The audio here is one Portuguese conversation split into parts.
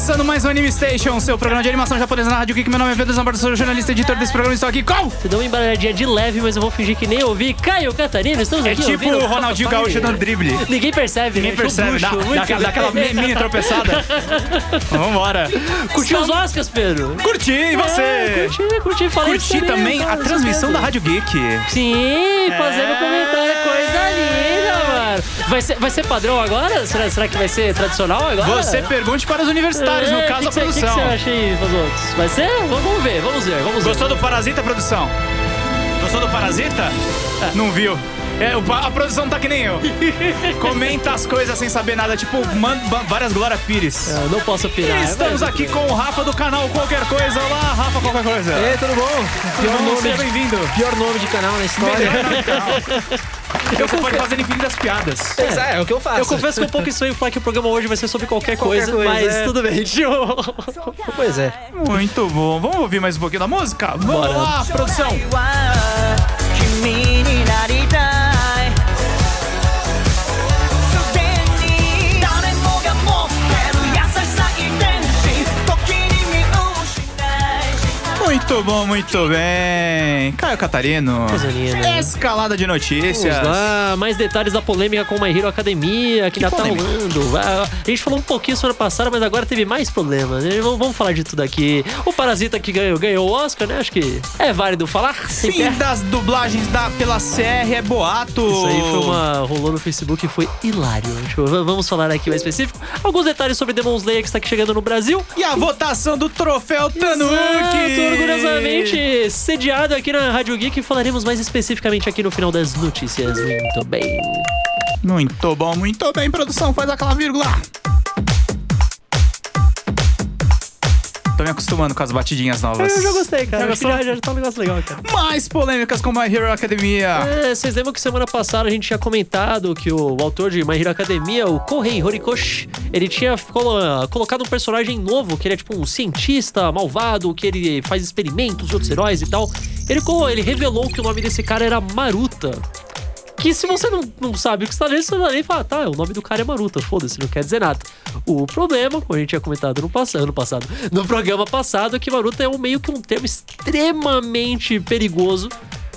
Começando mais um Anime Station, seu programa de animação japonesa na Rádio Geek. Meu nome é Pedro Zambardo, sou jornalista e editor desse programa. Estou aqui com... Você deu uma embaralhadinha de leve, mas eu vou fingir que nem ouvi. Caio Catarina, estamos É aqui tipo ouvindo o Ronaldinho Rafa Gaúcho dando drible. Ninguém percebe, Ninguém né? percebe, dá, dá, muito dá aquela bem. mini tropeçada. Vambora. Curtiu os Oscars, Pedro? Curti, e É, você? curti, curti. Falei Curti também a transmissão da. Rádio Geek. Sim, fazendo É. comentário. Coisa linda, mano. Vai ser, vai ser padrão agora? Será, será que vai ser tradicional agora? Você pergunte para os universitários, no É, caso que a que você- produção. O que, você acha aí, Fazottos? Vai ser? Vamos, ver, vamos ver, vamos ver. Gostou do Parasita, produção? Gostou do Parasita? Não viu. É, a produção tá que nem eu. Comenta as coisas sem saber nada, tipo, manda ba- várias Glória Pires. Eu não posso opinar. E estamos mas- aqui com o Rafa do canal Qualquer Coisa. Olá, Rafa Qualquer Coisa. Ei, tudo bom? Pior Bom, nome, Seja de, bem-vindo. pior nome de canal na história. Melhor nome do canal. Você pode fazer infinitas piadas. É, é o que eu faço. Eu confesso que um pouco estranho falar que o programa hoje vai ser sobre qualquer, Qualquer coisa, coisa, mas é. tudo bem. Pois é. Muito bom. Vamos ouvir mais um pouquinho da música? Vamos Bora. lá, produção. Muito bom, muito bem. Caio Catarino. Coisa linda. Escalada de notícias. Vamos lá, mais detalhes da polêmica com My Hero Academia, que, ainda tá polêmica? rolando. Ah, A gente falou um pouquinho semana passada, mas agora teve mais problemas. Vamos, falar de tudo aqui. O Parasita que ganhou, ganhou o Oscar, né? Acho que é válido falar. Fim das dublagens da, pela CR é boato. Isso aí foi uma. rolou no Facebook e foi hilário. Que Vamos falar aqui mais específico. Alguns detalhes sobre Demon Slayer que está aqui chegando no Brasil. E a votação do troféu Tanuki. Orgulhosamente sediado aqui na Rádio Geek. Falaremos mais especificamente aqui no final das notícias. Muito bem. Muito bom, muito bem, produção. Faz aquela vírgula. Tô me acostumando com as batidinhas novas. Eu já gostei, cara. Já Acho que gostou? já, já tá um negócio legal, cara. Mais polêmicas com My Hero Academia. É, vocês lembram que semana passada a gente tinha comentado que o, autor de My Hero Academia, o Kohei Horikoshi, ele tinha colo- colocado um personagem novo, que ele é tipo um cientista malvado, que ele faz experimentos de outros heróis e tal. Ele, ele revelou que o nome desse cara era Maruta. Que se você não, não sabe o que está lendo, você vai e fala, tá, o nome do cara é Maruta, foda-se, não quer dizer nada. O problema, como a gente tinha comentado no passado, no passado, no programa passado, é que Maruta é um meio que um termo extremamente perigoso.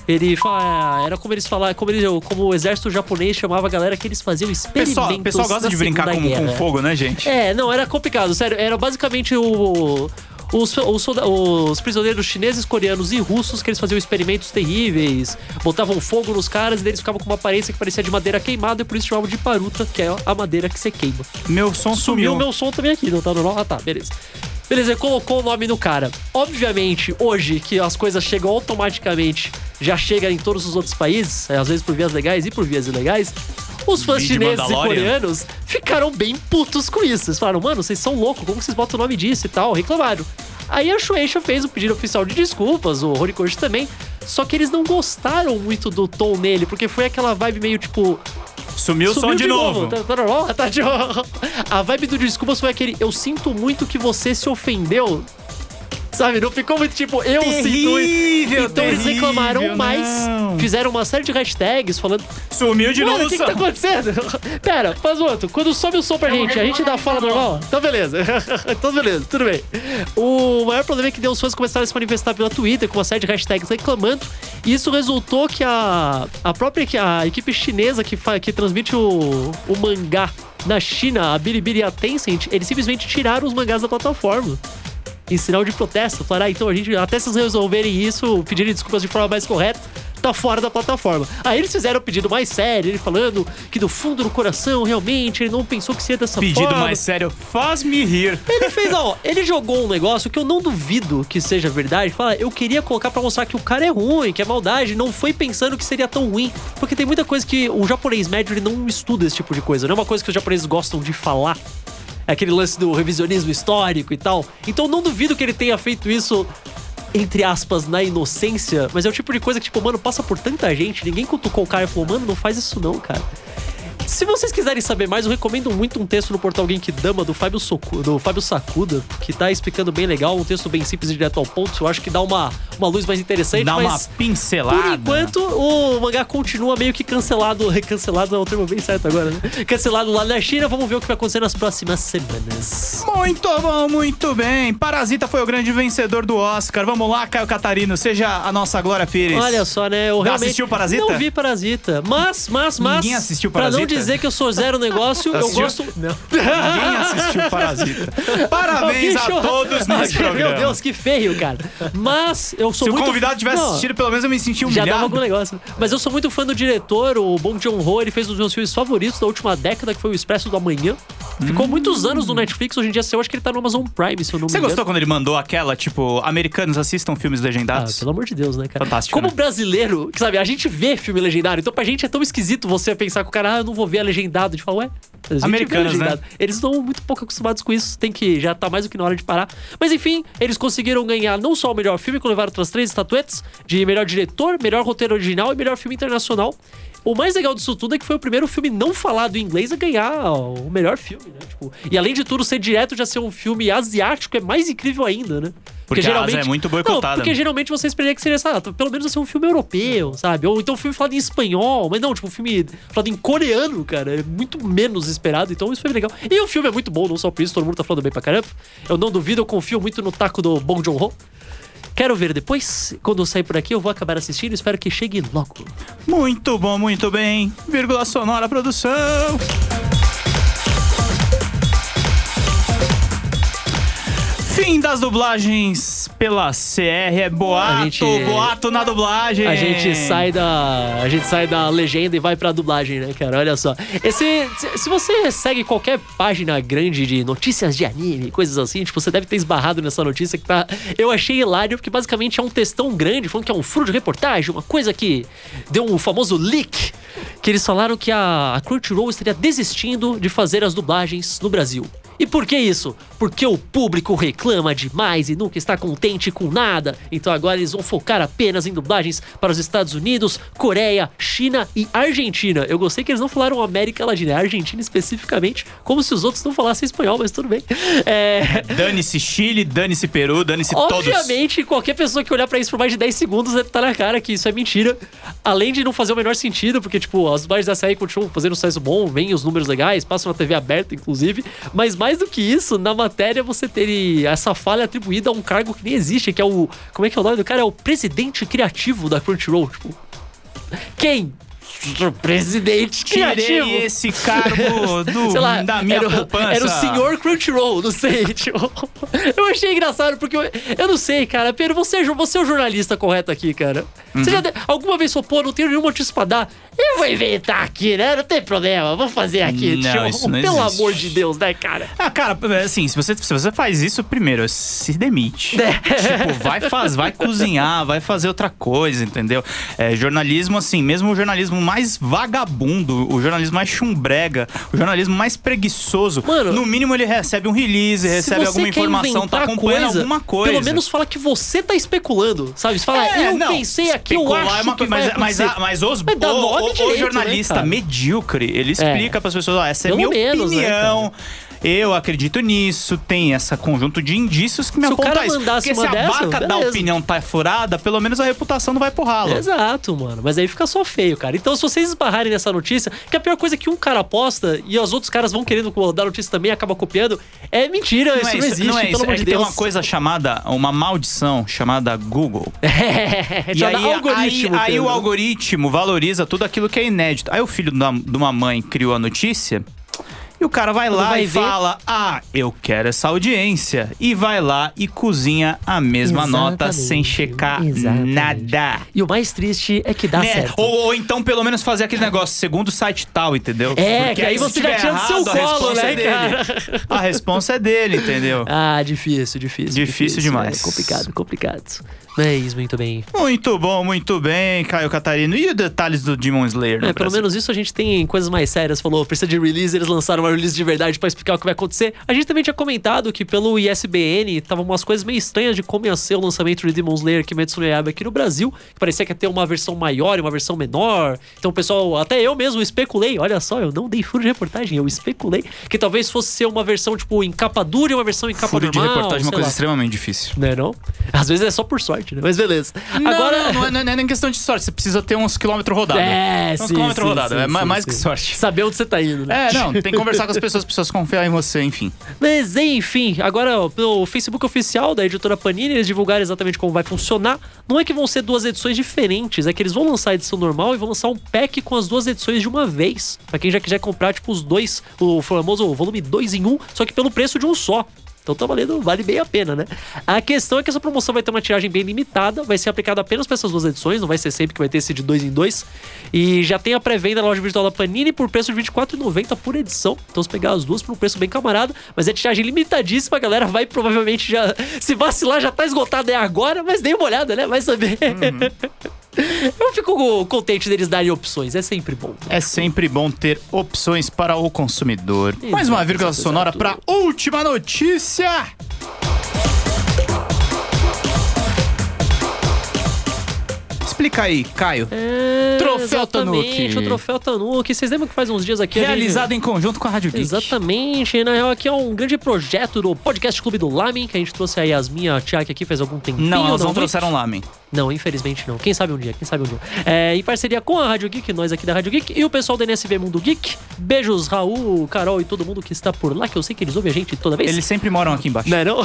Ele fa- era como eles falavam, como, ele- como o exército japonês chamava a galera que eles faziam experimentos. Pessoal, pessoal gosta de brincar com, com fogo, né, gente? É, não, era complicado, sério. Era basicamente o. Os, os, os prisioneiros chineses, coreanos e russos que eles faziam experimentos terríveis, botavam fogo nos caras e eles ficavam com uma aparência que parecia de madeira queimada e por isso chamavam de paruta, que é a madeira que você queima. Meu som Sumiu sumiu. o meu som também aqui, não tá normal? Ah, tá, beleza. Beleza, ele colocou o nome no cara. Obviamente, hoje que as coisas chegam automaticamente, já chega em todos os outros países, é, às vezes por vias legais e por vias ilegais. Os fãs Vídeo chineses e coreanos ficaram bem putos com isso. Eles falaram, mano, vocês são loucos, como vocês botam o nome disso e tal? Reclamaram. Aí a Shueisha fez o pedido oficial de desculpas, o Horikoshi também. Só que eles não gostaram muito do tom nele, porque foi aquela vibe meio tipo, Sumiu o som Sumiu de, novo. Tá, tá? Tá de... A vibe do desculpas foi aquele eu sinto muito que você se ofendeu. Sabe? Não ficou muito tipo, eu sinto muito. Terrível, Então eles terrível, reclamaram mais, não. fizeram uma série de hashtags falando. Sumiu de novo o que, o que tá acontecendo? Pera, faz outro. Quando sobe o som pra gente, a gente dá fala normal? Então beleza. então beleza, tudo bem. O maior problema é que os fãs começaram a se manifestar pela Twitter com uma série de hashtags reclamando. E isso resultou que a, a própria a equipe chinesa que, fa, que transmite o, o mangá na China, a Bilibili e a Tencent, eles simplesmente tiraram os mangás da plataforma em sinal de protesto. Falaram, ah, então a gente, até vocês resolverem isso, pedirem desculpas de forma mais correta, tá fora da plataforma. Aí eles fizeram o pedido mais sério, ele falando que do fundo do coração, realmente, ele não pensou que seria dessa Pedido forma. mais sério, faz-me rir. Ele fez, ó, ele jogou um negócio que eu não duvido que seja verdade. Fala, eu queria colocar pra mostrar que o cara é ruim, que é maldade, não foi pensando que seria tão ruim. Porque tem muita coisa que o japonês médio ele não estuda esse tipo de coisa, não é uma coisa que os japoneses gostam de falar. Aquele lance do revisionismo histórico e tal. Então não duvido que ele tenha feito isso entre aspas, na inocência, mas é o tipo de coisa que, tipo, mano, passa por tanta gente, ninguém cutucou o cara e falou, mano, não faz isso não, cara. Se vocês quiserem saber mais, eu recomendo muito um texto no portal Alguém que Dama do Fábio, Socu, do Fábio Sacuda, que tá explicando bem legal, um texto bem simples e direto ao ponto. Eu acho que dá uma, uma luz mais interessante, Dá uma pincelada. por enquanto o mangá continua meio que cancelado. Cancelado é o termo bem certo agora, né? Cancelado lá na China. Vamos ver o que vai acontecer nas próximas semanas. Muito bom, muito bem. Parasita foi o grande vencedor do Oscar. Vamos lá, Caio Catarino, seja a nossa Glória Pires. Olha só, né? Eu realmente assistiu Parasita? Não vi Parasita. Mas, mas, mas. Ninguém assistiu Pra não Parasita? Dizer que eu sou zero negócio, eu gosto. Não. Ninguém assistiu Parasita. Parabéns a todos nesse Meu programa. Deus, que feio, cara. Mas eu sou Se o muito. convidado tivesse Não, assistido, pelo menos eu me senti Já humilhado. dava algum negócio. Mas eu sou muito fã do diretor, o Bong Joon-ho. Ele fez um dos meus filmes favoritos da última década, que foi o Expresso do Amanhã. Ficou muitos anos no Netflix. Hoje em dia, eu acho que ele tá no Amazon Prime, se eu não me Você engano. gostou quando ele mandou aquela, tipo, americanos assistam filmes Ah, legendados? pelo amor de Deus, né, cara? Fantástico, Como né? brasileiro, que sabe, a gente vê filme legendário, então pra gente é tão esquisito você pensar que o cara, ah, eu não vou ver a legendado. A gente fala, ué. Americanos, né? Eles estão muito pouco acostumados com isso, tem que já tá mais do que na hora de parar. Mas enfim, eles conseguiram ganhar não só o melhor filme, que levaram outras três estatuetas de melhor diretor, melhor roteiro original e melhor filme internacional. O mais legal disso tudo é que foi o primeiro filme não falado em inglês a ganhar o melhor filme, né? Tipo, e além de tudo, ser direto já ser um filme asiático é mais incrível ainda, né? Porque a Ásia é muito boicotada. Não, porque geralmente você esperaria que seria, sabe, pelo menos ser um filme europeu, sabe? Ou então um filme falado em espanhol, mas não, tipo, um filme falado em coreano, cara, é muito menos esperado, então isso foi legal. E o filme é muito bom, não só por isso, todo mundo tá falando bem pra caramba. Eu não duvido, eu confio muito no taco do Bong Joon-ho. Quero ver depois, quando eu sair por aqui, eu vou acabar assistindo, espero que chegue logo. Muito bom, muito bem. Vírgula sonora produção. Fim das dublagens pela CR. É boato, gente- boato na dublagem. A gente sai da. A gente sai da legenda e vai pra dublagem, né, cara? Olha só. Esse, se, se você segue qualquer página grande de notícias de anime, coisas assim, tipo, você deve ter esbarrado nessa notícia que tá. Eu achei hilário, porque basicamente é um textão grande, falando que é um furo de reportagem, uma coisa que deu um famoso leak. Que eles falaram que a, a Crunchyroll estaria desistindo de fazer as dublagens no Brasil. E por que isso? Porque o público reclama demais e nunca está contente com nada. Então agora eles vão focar apenas em dublagens para os Estados Unidos, Coreia, China e Argentina. Eu gostei que eles não falaram América Latina, é Argentina especificamente, como se os outros não falassem espanhol, mas tudo bem. É. Dane-se Chile, dane-se Peru, dane-se todos. Obviamente, qualquer pessoa que olhar pra isso por mais de 10 segundos tá na cara que isso é mentira. Além de não fazer o menor sentido, porque, tipo, as dublagens da série continuam fazendo sucesso bom, vêm os números legais, passam na TV aberta, inclusive. Mas mais do que isso, na matéria você ter essa falha atribuída a um cargo que nem existe, que é o. Como é que é o nome do cara? É o presidente criativo da Crunchyroll. Tipo. Quem? Presidente criativo. Tirei esse cargo do, lá, da minha era, poupança. era o senhor Crunchyroll, não sei. Tipo, eu achei engraçado, porque eu, eu não sei, cara. Pedro, você, é você é o jornalista correto aqui, cara. Você Uhum. já de- alguma vez falou, pô, não tenho nenhuma notícia pra dar. Eu vou inventar aqui, né? Não tem problema, vou fazer aqui. Não, Tipo, isso não Pelo existe. amor de Deus, né, cara? Ah, cara, assim, se você, se você faz isso, primeiro, se demite. É. tipo, vai, faz, vai cozinhar, vai fazer outra coisa, entendeu? É, jornalismo, assim, mesmo o jornalismo mais vagabundo, o jornalismo mais chumbrega, o jornalismo mais preguiçoso, Mano, no mínimo ele recebe um release, recebe alguma informação, tá acompanhando coisa, alguma coisa. Pelo menos fala que você tá especulando, sabe? Você fala, É, eu não, pensei aqui, eu acho é uma coisa, mas, mas, a- mas os, Mas dá o, o- o direito, né, jornalista cara? medíocre, ele explica pras pessoas, ó, essa é Pelo minha menos, né, opinião. Eu acredito nisso, tem esse conjunto de indícios que me Se o aponta isso. Porque se a dessa, vaca da opinião tá furada, pelo menos a reputação não vai pro ralo. Exato, mano. Mas aí fica só feio, cara. Então, se vocês esbarrarem nessa notícia, que a pior coisa é que um cara posta e os outros caras vão querendo dar notícia também e acaba copiando, é mentira, isso, não existe, não é pelo isso. amor É de que tem Deus. uma coisa chamada, uma maldição chamada Google. É, E aí, algoritmo. aí, aí o algoritmo valoriza tudo aquilo que é inédito. Aí o filho de uma mãe criou a notícia. E o cara vai lá vai e ver- fala: Ah, eu quero essa audiência. E vai lá e cozinha a mesma nota Exatamente, sem checar exatamente. nada. E o mais triste é que dá Né? certo. Ou, ou então, pelo menos, fazer aquele negócio, segundo o site tal, entendeu? É, Porque que aí se você já tinha no seu colo, né, é dele. A responsa é dele, entendeu? Ah, difícil, difícil. Difícil demais. É complicado, complicado. É isso, muito bem. Muito bom, muito bem, Caio Catarino. E os detalhes do Demon Slayer no É, pelo Brasil? menos isso a gente tem em coisas mais sérias. Falou, precisa de release, eles lançaram uma release de verdade pra explicar o que vai acontecer. A gente também tinha comentado que pelo ISBN tava umas coisas meio estranhas de como ia ser o lançamento de Demon Slayer Kimetsu no Yaiba aqui no Brasil. Que parecia que ia ter uma versão maior e uma versão menor. Então pessoal, até eu mesmo especulei, olha só, eu não dei furo de reportagem, eu especulei que talvez fosse ser uma versão tipo em capa dura e uma versão em capa Furo de normal. reportagem é uma coisa lá. extremamente difícil. Né, não? Às vezes é só por sorte, né? Mas beleza. Agora. Não, não, não, é, não é nem questão de sorte, você precisa ter uns quilômetros rodados. É, uns sim, quilômetros rodados, é ma- mais que sorte. Saber onde você tá indo, né? É, não, tem que conversar com as pessoas, as pessoas confiar em você, enfim. Mas enfim, agora ó, pelo Facebook oficial da editora Panini, eles divulgaram exatamente como vai funcionar. Não é que vão ser duas edições diferentes, é que eles vão lançar a edição normal e vão lançar um pack com as duas edições de uma vez. Pra quem já quiser comprar, tipo, os dois, o famoso volume 2 em um, só que pelo preço de um só. Então tá valendo, vale bem a pena, né? A questão é que essa promoção vai ter uma tiragem bem limitada, vai ser aplicada apenas para essas duas edições, não vai ser sempre que vai ter esse de dois em dois. E já tem a pré-venda na loja virtual da Panini por preço de R$ 24,90 por edição. Então se pegar as duas por um preço bem camarada, mas é tiragem limitadíssima, a galera vai provavelmente já. Se vacilar, já tá esgotado é agora, mas dê uma olhada, né? Vai saber. Eu fico contente deles darem opções, é sempre bom. É sempre bom ter opções para o consumidor. Mais uma Exato, vírgula exato, sonora exato. para última notícia. Explica aí, Caio. É, Troféu Tanuki. o troféu Tanuki. Vocês lembram que faz uns dias aqui a gente- Realizado em conjunto com a Rádio Geek. Exatamente, na real aqui é um grande projeto do Podcast Clube do Lamin, que a gente trouxe a Yasmin, a Tiak aqui faz algum tempinho. Não, elas não muito? trouxeram lamen. Não, infelizmente não. Quem sabe um dia, quem sabe um dia. É, em parceria com a Rádio Geek, nós aqui da Rádio Geek e o pessoal da NSV Mundo Geek. Beijos, Raul, Carol e todo mundo que está por lá, que eu sei que eles ouvem a gente toda vez. Eles sempre moram aqui embaixo. Não, é não?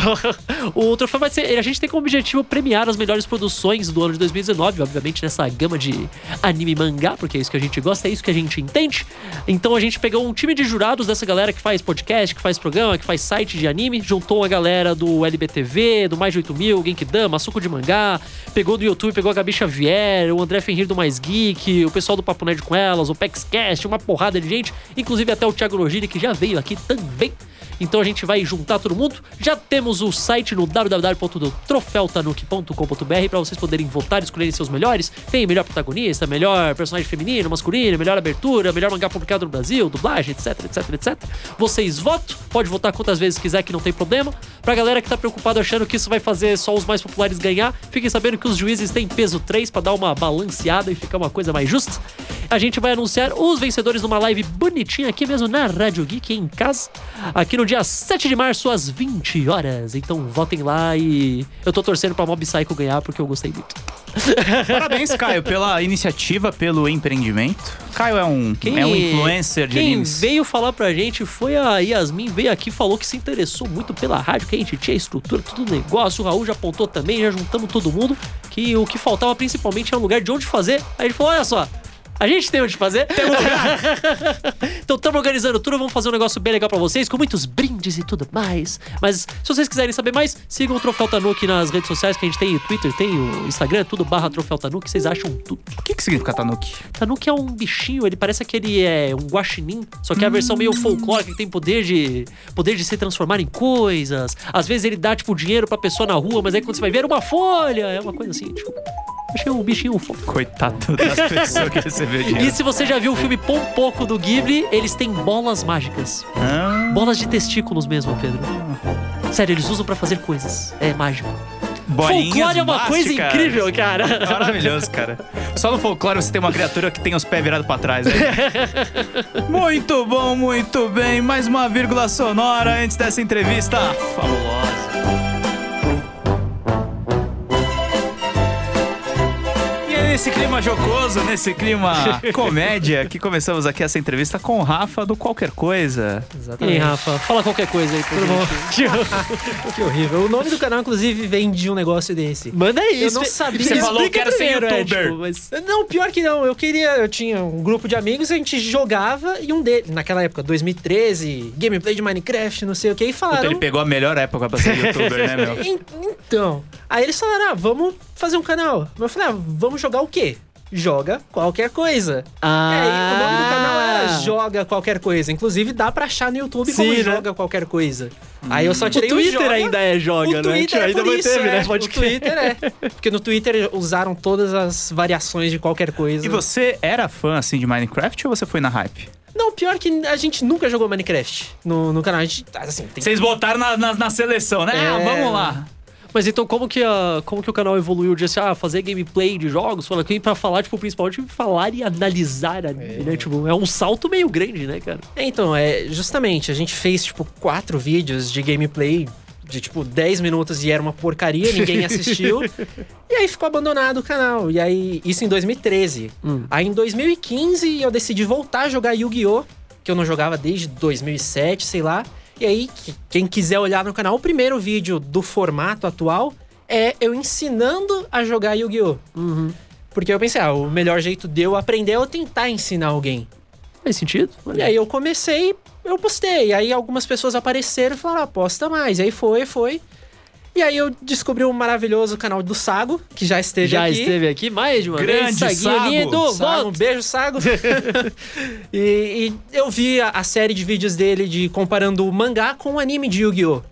o troféu vai ser. A gente tem como objetivo premiar as melhores produções do ano de 2019, obviamente nessa gama de anime e mangá, porque é isso que a gente gosta, é isso que a gente entende. Então a gente pegou um time de jurados dessa galera que faz podcast, que faz programa, que faz site de anime, juntou a galera do LBTV, do Mais de 8 Mil, Genkidama, Suco de Mangá, pegou do YouTube, pegou a Gabi Xavier, o André Fenrir do Mais Geek, o pessoal do Papo Nerd com elas, o PEXCast, uma porrada de gente, inclusive até o Thiago Logiri, que já veio aqui também. Então a gente vai juntar todo mundo. Já temos o site no www.troféutanuki.com.br para vocês poderem votar e escolherem seus melhores. Tem melhor protagonista, melhor personagem feminino, masculino, melhor abertura, melhor mangá publicado no Brasil, dublagem, etc, etc, etc. Vocês votam, pode votar quantas vezes quiser que não tem problema. Pra galera que tá preocupado achando que isso vai fazer só os mais populares ganhar, fiquem sabendo que os juízes têm peso 3 para dar uma balanceada e ficar uma coisa mais justa. A gente vai anunciar os vencedores numa live bonitinha aqui mesmo na Rádio Geek em casa, aqui no dia 7 de março às 20 horas. Então votem lá e eu tô torcendo pra Mob Psycho ganhar porque eu gostei muito. Parabéns, Caio, pela iniciativa, pelo empreendimento. Caio é um, é um influencer de quem animes. veio falar pra gente foi a Yasmin, veio aqui e falou que se interessou muito pela rádio, que a gente tinha estrutura, tudo negócio. O Raul já apontou também, já juntamos todo mundo. Que o que faltava principalmente era um lugar de onde fazer. Aí ele falou: olha só. A gente tem onde fazer. então estamos organizando tudo, vamos fazer um negócio bem legal pra vocês, com muitos brindes e tudo mais. Mas se vocês quiserem saber mais, sigam o Troféu Tanuki nas redes sociais que a gente tem o Twitter, tem o Instagram, tudo barra Troféu Tanuki, vocês acham tudo. O que, que significa Tanuki? Tanuki é um bichinho, ele parece que ele é um guaxinim, só que é a versão meio folclórica, que tem poder de poder de se transformar em coisas. Às vezes ele dá, tipo, dinheiro pra pessoa na rua, mas aí quando você vai ver, era uma folha. É uma coisa assim, tipo... Achei um bichinho fofo. Coitado das pessoas que E se você já viu o filme Pompoco do Ghibli, eles têm bolas mágicas. Ah, Bolas de testículos mesmo, Pedro. Sério, eles usam pra fazer coisas. É mágico. bolinhas Folclore é uma coisa incrível, cara. Maravilhoso, cara. Só no folclore você tem uma criatura que tem os pés virados pra trás. Né? muito bom, muito bem. Mais uma vírgula sonora antes dessa entrevista fabulosa. Nesse clima jocoso, nesse clima comédia, que começamos aqui essa entrevista com o Rafa do Qualquer Coisa. E aí, Exatamente. Rafa, fala qualquer coisa aí pra Tudo bom? gente. Que horrível. O nome do canal, inclusive, vem de um negócio desse. Manda aí. Eu não sabia. Você falou que era ser é, youtuber. tipo, mas- Não, pior que não. Eu queria. Eu tinha um grupo de amigos, a gente jogava e um deles, naquela época, 2013, gameplay de Minecraft, não sei o que, e Puta, falaram. ele pegou a melhor época pra ser youtuber, né, meu? "En- Então. Aí eles falaram: ah, vamos fazer um canal. Eu falei: ah, vamos jogar o quê? joga qualquer coisa. Ah. Aí, o nome do canal era Joga Qualquer Coisa. Inclusive, dá pra achar no YouTube como Sim, né? Joga Qualquer Coisa. Aí eu só O tirei o, Twitter joga. ainda é joga, o né? Twitter é ainda por isso, manteve, é. né? Pode o crer. Twitter é. Porque no Twitter usaram todas as variações de qualquer coisa. E você era fã, assim, de Minecraft ou você foi na hype? Não, pior que a gente nunca jogou Minecraft no, no canal. A gente, assim, tem Vocês botaram na, na, na seleção, né? Ah, É. vamos lá. Mas então, como que, a, como que o canal evoluiu de assim, ah, fazer gameplay de jogos? Fala aqui pra falar, tipo, principalmente falar e analisar anime, né? Tipo, é um salto meio grande, né, cara? É, então, é justamente, a gente fez, tipo, quatro vídeos de gameplay de, tipo, 10 minutos e era uma porcaria, ninguém assistiu. e aí ficou abandonado o canal. E aí, isso em 2013. Hum. Aí em 2015 eu decidi voltar a jogar Yu-Gi-Oh! Que eu não jogava desde 2007, sei lá. E aí, que- quem quiser olhar no canal, o primeiro vídeo do formato atual é eu ensinando a jogar Yu-Gi-Oh! Uhum. Porque eu pensei, ah, o melhor jeito de eu aprender é eu tentar ensinar alguém. Faz sentido? E aí eu comecei, eu postei. Aí algumas pessoas apareceram e falaram, ah, posta mais. E aí foi, foi. E aí eu descobri o maravilhoso canal do Sago, que já esteve Já aqui. esteve aqui mais de uma Grande vez. Saguinho Sago. lindo, Sago, um beijo, Sago. e, e eu vi a, a série de vídeos dele de comparando o mangá com o anime de Yu-Gi-Oh!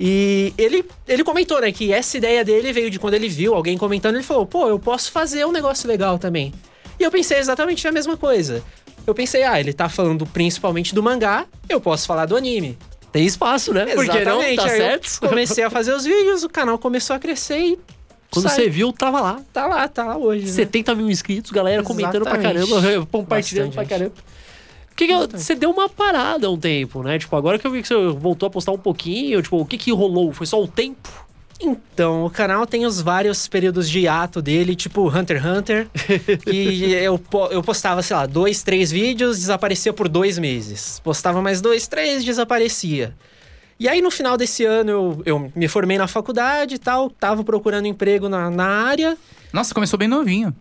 E ele, ele comentou, né, que essa ideia dele veio de quando ele viu alguém comentando, ele falou, pô, eu posso fazer um negócio legal também. E eu pensei exatamente a mesma coisa. Eu pensei, ah, ele tá falando principalmente do mangá, eu posso falar do anime. Tem espaço, né? Porque não, Exatamente. tá Aí eu certo? comecei a fazer os vídeos, o canal começou a crescer e Quando sai- você viu, tava lá. tá lá, tá lá hoje. né? 70 mil inscritos, galera comentando pra Exatamente. caramba, compartilhando Bastante pra caramba. O que que eu- você deu uma parada um tempo, né? Tipo, agora que eu vi que você voltou a postar um pouquinho, tipo, o que que rolou? Foi só o tempo? Então, o canal tem os vários períodos de hiato dele, tipo Hunter x Hunter, que eu, eu postava, sei lá, dois, três vídeos, desaparecia por dois meses. Postava mais dois, três, desaparecia. E aí, no final desse ano, eu, eu me formei na faculdade e tal, tava procurando emprego na, na área. Nossa, começou bem novinho.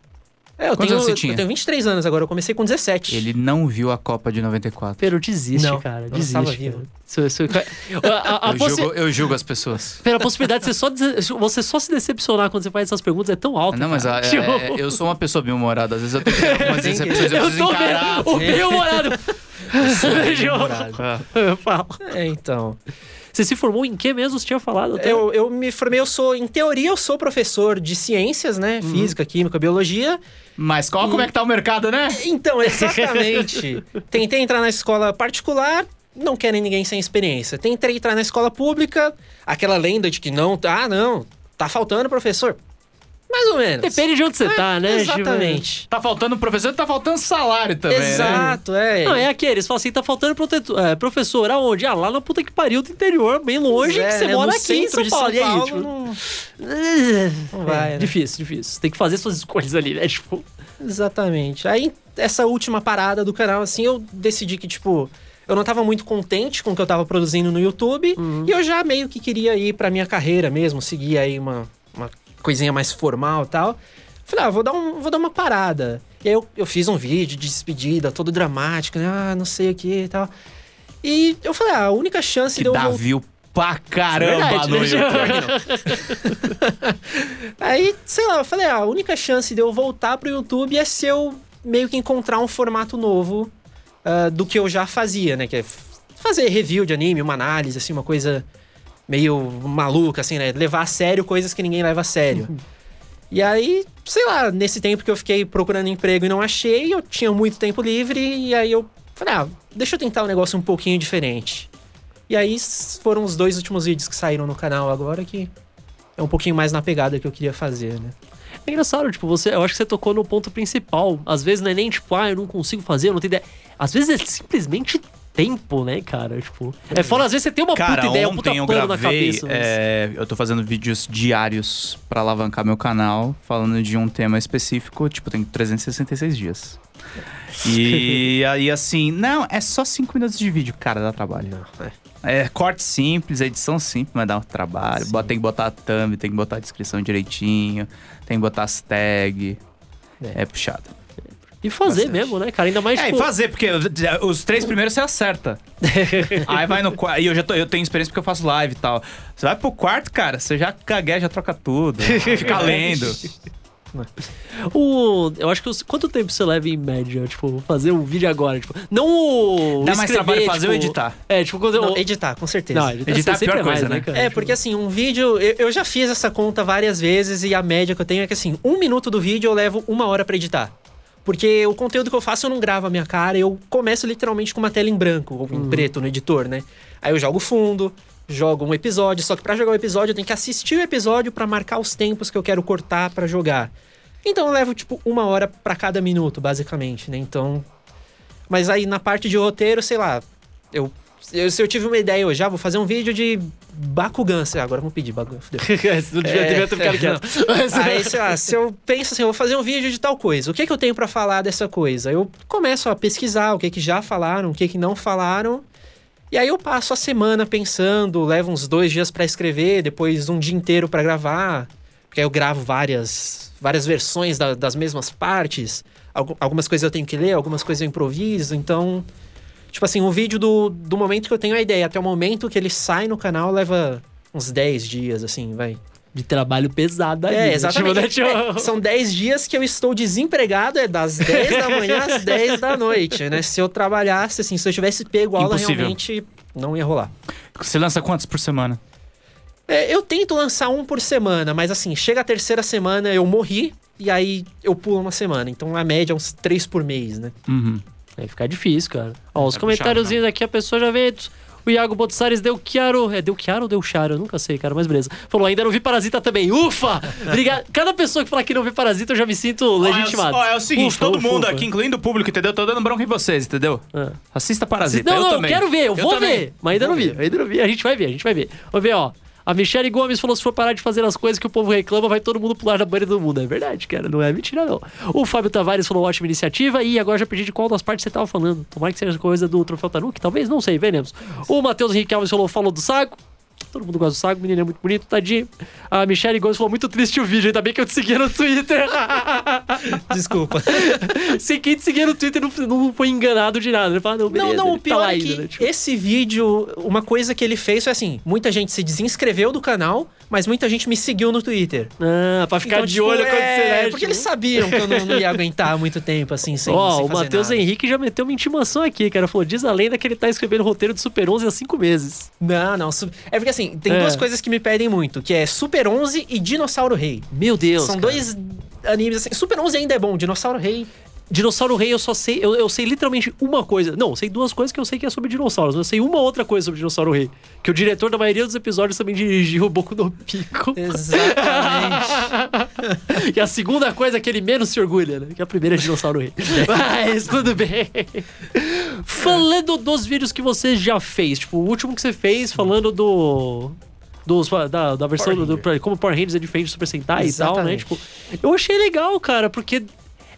É, eu Quantos tenho, anos você tinha? eu tenho 23 anos agora, eu comecei com 17. Ele não viu a Copa de 94. Pero desiste, Não, cara. eu Desiste. estava cara. vivo. Isso- a, a- a Eu, possi- julgo, eu julgo as pessoas. Pera, a possibilidade de você só, des- você só se decepcionar quando você faz essas perguntas é tão alta. Não, mas cara. a- é- Tipo, é- eu sou uma pessoa bem-humorada. Às vezes eu tenho que ter algumas Tem que- decepções. Eu eu preciso tô encarar. vendo o bem-humorado. Bem-humorado. Fala. É, então. Você se formou em que mesmo? Você tinha falado até? Eu, eu me formei, eu sou, em teoria, eu sou professor de ciências, né? Física, química, biologia. Mas qual, como é que tá o mercado, né? Então, exatamente. Tentei entrar na escola particular, não querem ninguém sem experiência. Tentei entrar na escola pública, aquela lenda de que não, ah, não, tá faltando professor. Mais ou menos. Depende de onde você É, tá, né? Exatamente. Tá faltando professor e tá faltando salário também, né? Exato, é. Não, é aquele, eles falam assim, tá faltando protetor, é, professor, aonde? Ah, lá na puta que pariu do interior, bem longe, É, que você né, mora no aqui em São de Paulo. São E aí, Paulo, tipo, não- não vai, né? Difícil, difícil. Tem que fazer suas escolhas ali, né? Tipo, Exatamente. Aí, essa última parada do canal, assim, eu decidi que, tipo, eu não tava muito contente com o que eu tava produzindo no YouTube. E eu já meio que queria ir pra minha carreira mesmo, seguir aí uma coisinha mais formal e tal. Falei, ah, vou dar, um, vou dar uma parada. E aí eu, eu fiz um vídeo de despedida, todo dramático, né? Ah, não sei o que e tal. E eu falei, ah, a única chance Que de eu dá view pra caramba Verdade, no? YouTube. Aí, sei lá, eu falei, ah, a única chance de eu voltar pro YouTube é se eu meio que encontrar um formato novo ah, do que eu já fazia, né? Que é fazer review de anime, uma análise, assim, uma coisa meio maluca, assim, né? Levar a sério coisas que ninguém leva a sério. E aí, sei lá, nesse tempo que eu fiquei procurando emprego e não achei, eu tinha muito tempo livre, e aí eu falei, ah, deixa eu tentar um negócio um pouquinho diferente. E aí foram os dois últimos vídeos que saíram no canal agora que é um pouquinho mais na pegada que eu queria fazer, né? é engraçado, tipo, você, eu acho que você tocou no ponto principal. Às vezes não é nem tipo, ah, eu não consigo fazer, eu não tenho ideia. Às vezes é simplesmente tempo, né, cara? Tipo, é fora, às vezes você tem uma Cara, puta ideia, um puta eu plano na gravei. cabeça. mas- é, eu tô fazendo vídeos diários pra alavancar meu canal, falando de um tema específico. Tipo, tem 366 dias. E aí, assim, não, é só 5 minutos de vídeo, cara, dá trabalho. Não, é. É corte simples, edição simples, mas dá um trabalho. Sim. Tem que botar a thumb, tem que botar a descrição direitinho, tem que botar as tags. É. É, puxado. E fazer Bastante. mesmo, né, cara? Ainda mais, É, e tipo... fazer, porque os três primeiros você acerta. Aí vai no quarto. E eu já tô, eu tenho experiência porque eu faço live e tal. Você vai pro quarto, cara, você já cagué, já troca tudo. Fica lendo. né? O, eu acho que os- quanto tempo você leva em média, tipo, fazer um vídeo agora? Tipo, não o. Dá mais escrever, trabalho fazer ou tipo, editar? É, tipo, quando eu. Não, editar, com certeza. Não, editar, Editar é a sempre pior mais, coisa, né? cara? É, porque assim, um vídeo. Eu, eu já fiz essa conta várias vezes e a média que eu tenho é que assim, um minuto do vídeo eu levo uma hora pra editar. Porque o conteúdo que eu faço eu não gravo a minha cara, eu começo literalmente com uma tela em branco ou em preto no editor, né? Aí eu jogo fundo, jogo um episódio, só que pra jogar o episódio eu tenho que assistir o episódio pra marcar os tempos que eu quero cortar pra jogar. Então eu levo tipo uma hora pra cada minuto, basicamente, né? Então. Mas aí na parte de roteiro, sei lá, eu. Eu- se eu tive uma ideia hoje, ah, vou fazer um vídeo de Bakugan. sei lá, Agora vamos pedir Bakugan. fudeu. não devia, É, ter ficado é, quieto. Aí, sei lá, se eu penso assim, eu vou fazer um vídeo de tal coisa, o que, que eu tenho pra falar dessa coisa? Eu começo a pesquisar o que, que já falaram, o que, que não falaram. E aí eu passo a semana pensando, levo uns dois dias pra escrever, depois um dia inteiro pra gravar. Porque aí eu gravo várias, várias versões da- das mesmas partes. Algu- algumas coisas eu tenho que ler, algumas coisas eu improviso. Então, tipo assim, o vídeo do, do momento que eu tenho a ideia até o momento que ele sai no canal leva uns 10 dias, assim, vai. De trabalho pesado aí. É, né? exatamente. Tipo, né, tipo- É, são 10 dias que eu estou desempregado, é das 10 da manhã às 10 da noite, né? Se eu trabalhasse, assim, se eu tivesse pego aula, Impossível. realmente não ia rolar. Você lança quantos por semana? É, eu tento lançar um por semana, mas assim, chega a terceira semana, eu morri, e aí eu pulo uma semana. Então a média é uns três por mês, né? Uhum. Aí fica difícil, cara. Ó, os É comentáriozinhos aqui, a pessoa já vê. O Iago Botsares deu Chiaro. É deu Chiaro ou deu Charo? Eu nunca sei, cara, mas beleza. Falou, ainda não vi Parasita também. Ufa! Obrigado. Cada pessoa que falar que não vê Parasita, eu já me sinto legitimado. Ó, é o seguinte, Ufa, todo ufa, mundo ufa. aqui, incluindo o público, entendeu? Tô dando bronca em vocês, entendeu? Ah. Assista Parasita, Não, eu não, eu também. quero ver, eu, vou também. ver. Mas ainda Vou não vi, ver. ainda não vi. A gente vai ver, a gente vai ver. Vamos ver, ó. A Michelle Gomes falou: se for parar de fazer as coisas que o povo reclama, vai todo mundo pular na banheira do mundo. É verdade, cara. Não é mentira, não. O Fábio Tavares falou: ótima iniciativa. E agora já pedi de qual das partes você tava falando. Tomara que seja coisa do Troféu Tanuki, talvez, não sei, veremos. O Matheus Henrique Alves falou: falou do saco. Todo mundo gosta do saco, o menino é muito bonito, tadinho. A Michelle Gomes falou: muito triste o vídeo, ainda bem que eu te segui no Twitter. Desculpa. Se quem te seguia no Twitter não, não foi enganado de nada. Ele fala, não, Não, beleza, não, ele o pior tá é ainda, que né? Tipo, esse vídeo, uma coisa que ele fez foi assim: muita gente se desinscreveu do canal, mas muita gente me seguiu no Twitter. Ah, pra ficar Então, de tipo, olho quando é, você mexe. Porque eles sabiam que eu não, não ia aguentar muito tempo, assim, sem, Ó, sem o Matheus. Henrique já meteu uma intimação aqui, cara. Falou: diz a lenda que ele tá escrevendo roteiro de Super 11 há cinco meses. Não, não. É porque assim, tem É. duas coisas que me pedem muito, que é Super 11 e Dinossauro Rei. Meu Deus. São cara. dois animes assim. Super 11 ainda é bom, Dinossauro Rei. Dinossauro Rei, eu só sei. Eu, eu sei literalmente uma coisa. Não, eu sei duas coisas que eu sei que é sobre dinossauros. Mas eu sei uma outra coisa sobre Dinossauro Rei. Que o diretor da maioria dos episódios também dirigiu o Boku no Pico. Exatamente. e a segunda coisa que ele menos se orgulha, né? Que a primeira é Dinossauro Rei. Mas tudo bem. Falando dos vídeos que você já fez, tipo, o último que você fez falando do. Dos, da, da versão Power do, do- como Power Rangers é diferente do Super Sentai e tal, né? Exatamente. Tipo, eu achei legal, cara, porque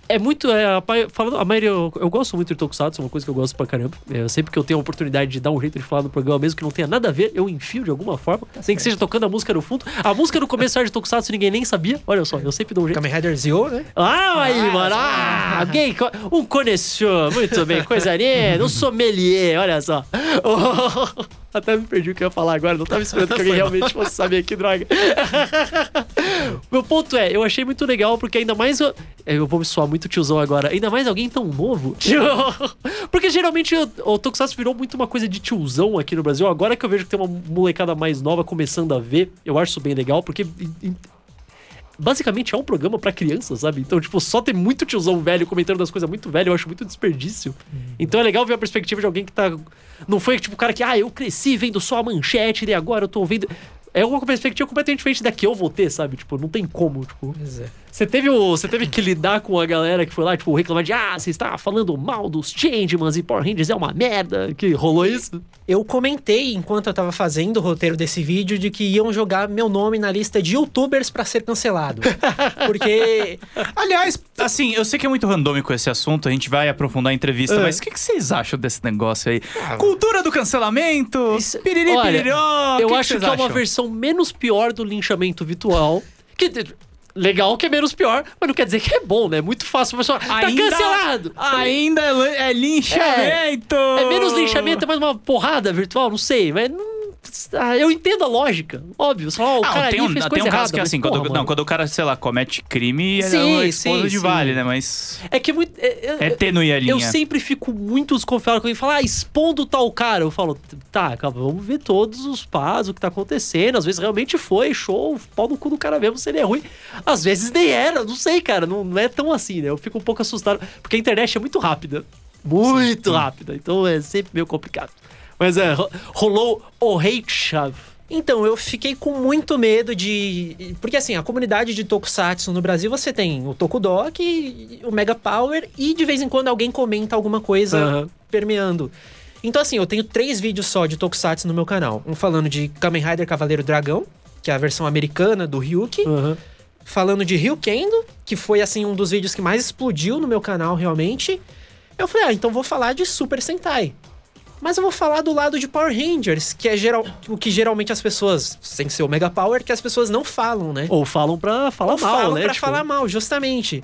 é muito. É, a, falando, a maioria, eu, eu gosto muito de Tokusatsu, é uma coisa que eu gosto pra caramba. É, sempre que eu tenho a oportunidade de dar um jeito de falar no programa, mesmo que não tenha nada a ver, eu enfio de alguma forma. Nem que seja tocando a música no fundo. A música no começo de Tokusatsu ninguém nem sabia. Olha só, eu sempre dou um jeito. Kamen Rider Zio, né? Ah, aí, mano. Ah, alguém, um conhecedor. Muito bem, coisa linda. Um sommelier, olha só. Oh, até me perdi o que eu ia falar agora. Não tava esperando que alguém realmente fosse saber que droga. Meu ponto é, eu achei muito legal porque ainda mais. Eu, eu vou me soar muito tiozão agora. Ainda mais alguém tão novo. porque geralmente o, o Tokusatsu virou muito uma coisa de tiozão aqui no Brasil. Agora que eu vejo que tem uma molecada mais nova começando a ver, eu acho isso bem legal porque. Basicamente é um programa pra criança, sabe? Então, tipo, só tem muito tiozão velho comentando das coisas muito velho, eu acho muito desperdício. Então é legal ver a perspectiva de alguém que tá. Não foi tipo o cara que, ah, eu cresci vendo só a manchete e agora eu tô vendo. É uma perspectiva completamente diferente da que eu vou ter, sabe? Tipo, não tem como, tipo. Pois é. Você teve, o, você teve que lidar com a galera que foi lá, tipo, reclamar de, ah, você está falando mal dos Changemans e Power Rangers é uma merda. Que rolou isso? Eu comentei enquanto eu tava fazendo o roteiro desse vídeo de que iam jogar meu nome na lista de youtubers pra ser cancelado. Porque Aliás, assim, eu sei que é muito randômico esse assunto, a gente vai aprofundar a entrevista, É. mas o que, que vocês acham desse negócio aí? Cultura do cancelamento? Isso- piriri, Olha, eu que acho que, que, é uma versão menos pior do linchamento virtual. Que legal que é menos pior, mas não quer dizer que é bom, né? É muito fácil. A pessoa tá cancelado. Ainda é, é linchamento! É menos linchamento, é mais uma porrada virtual, não sei. Mas não- eu entendo a lógica, óbvio. Só, o Ah, cara tem um, fez tem coisa um caso errada, que é mas, assim, quando, porra, não, quando o cara, sei lá, comete crime, é Sim, uma esposa sim, de sim. vale, né? Mas É que muito. É, é tênue a linha. Eu sempre fico muito desconfiado quando ele fala, ah, expondo tal cara. Eu falo, tá, calma, vamos ver todos os pás, o que tá acontecendo. Às vezes realmente foi, show, pau no cu do cara mesmo se ele é ruim. Às vezes nem era, não sei, cara, não, não é tão assim, né? Eu fico um pouco assustado, porque a internet é muito rápida. Muito rápida, então é sempre meio complicado. Mas é, ro- rolou o hate chave. Então, eu fiquei com muito medo de. Porque assim, a comunidade de Tokusatsu no Brasil você tem o Tokudok, o Mega Power e de vez em quando alguém comenta alguma coisa Aham. permeando. Então, assim, eu tenho três vídeos só de Tokusatsu no meu canal. Um falando de Kamen Rider Cavaleiro Dragão, que é a versão americana do Ryuki. Aham. Falando de Ryukendo, que foi, assim, um dos vídeos que mais explodiu no meu canal, realmente. Eu falei, ah, então vou falar de Super Sentai. Mas eu vou falar do lado de Power Rangers, que é geral, o que geralmente as pessoas, sem ser o Mega Power, que as pessoas não falam, né? Ou falam pra falar Ou mal, falam né? pra Tipo, falar mal, justamente.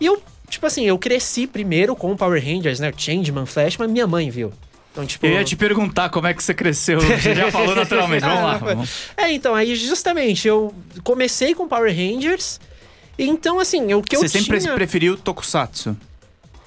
E eu, tipo assim, eu cresci primeiro com o Power Rangers, né? Changeman, Flash, mas minha mãe viu. Então, tipo... Eu ia te perguntar como é que você cresceu. Você já falou naturalmente. Vamos lá. Ah. Vamos. É, então, aí justamente, eu comecei com Power Rangers. Então, assim, o que Você eu sempre tinha... preferiu Tokusatsu.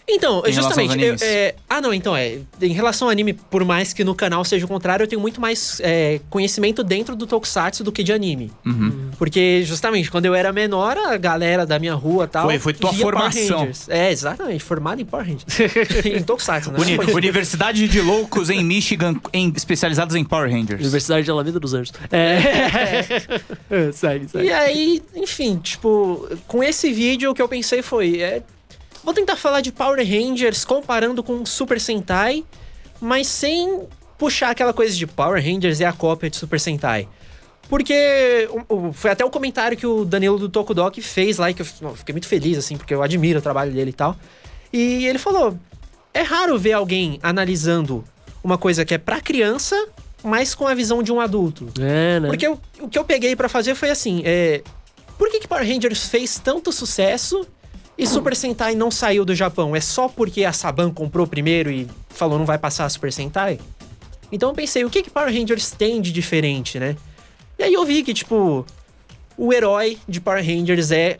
Então, Em justamente. eu- é, ah, não, então é. Em relação ao anime, por mais que no canal seja o contrário, eu tenho muito mais é, conhecimento dentro do Tokusatsu do que de anime. Uhum. Porque, justamente, quando eu era menor, a galera da minha rua e tal. Foi- foi tua formação. É, exatamente, formado em Power Rangers. em Tokusatsu, né? Uni- Foi- Universidade de Loucos em Michigan, em- especializados em Power Rangers. Universidade de Alameda dos Anjos. É. segue, segue. E aí, enfim, tipo, com esse vídeo o que eu pensei foi. É, vou tentar falar de Power Rangers comparando com Super Sentai, mas sem puxar aquela coisa de Power Rangers é a cópia de Super Sentai. Porque foi até o comentário que o Danilo do Tokudok fez lá, que eu eu fiquei muito feliz, assim, porque eu admiro o trabalho dele e tal. E ele falou: é raro ver alguém analisando uma coisa que é pra criança, mas com a visão de um adulto. É, né? Porque o, o que eu peguei pra fazer foi assim: é, por que, que Power Rangers fez tanto sucesso e Super Sentai não saiu do Japão? É só porque a Saban comprou primeiro e falou não vai passar a Super Sentai? Então eu pensei, o que, que Power Rangers tem de diferente, né? E aí eu vi que, tipo, o herói de Power Rangers é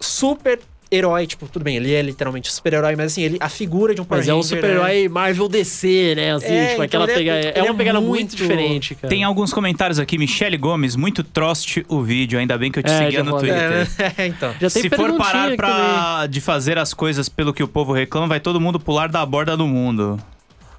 super herói, tipo, tudo bem, ele é literalmente super-herói, mas assim, ele, a figura de um Power Mas é um Ranger super-herói Marvel DC, né? Assim, É, tipo, então aquela é- pegada. É, ele uma é pegada muito, muito- diferente, cara. Tem alguns comentários aqui. Michele Gomes, muito troste o vídeo. Ainda bem que eu te É, seguia no falei. Twitter. É, então. Já tem Se for parar pra, de fazer as coisas pelo que o povo reclama, vai todo mundo pular da borda do mundo.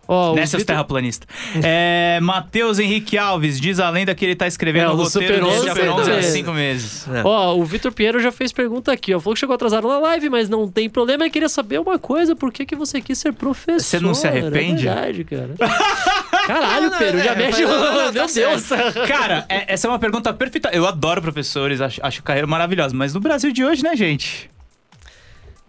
Também. Ó, o Nessas Vitor- terraplanistas. É, Matheus Henrique Alves, diz a lenda que ele tá escrevendo É, o roteiro do 11, Super 11 há né? cinco meses. Ó, o Vitor Pinheiro já fez pergunta aqui, ó. Falou que chegou atrasado na live, mas não tem problema. Eu queria saber uma coisa: por que, que você quis ser professor? Você não se arrepende? É verdade, cara. Caralho, Pedro, já é, mexe. não, tá Meu Deus. Cara, é- essa é uma pergunta perfeita. Eu adoro professores, acho, acho carreira maravilhosa. Mas no Brasil de hoje, né, gente?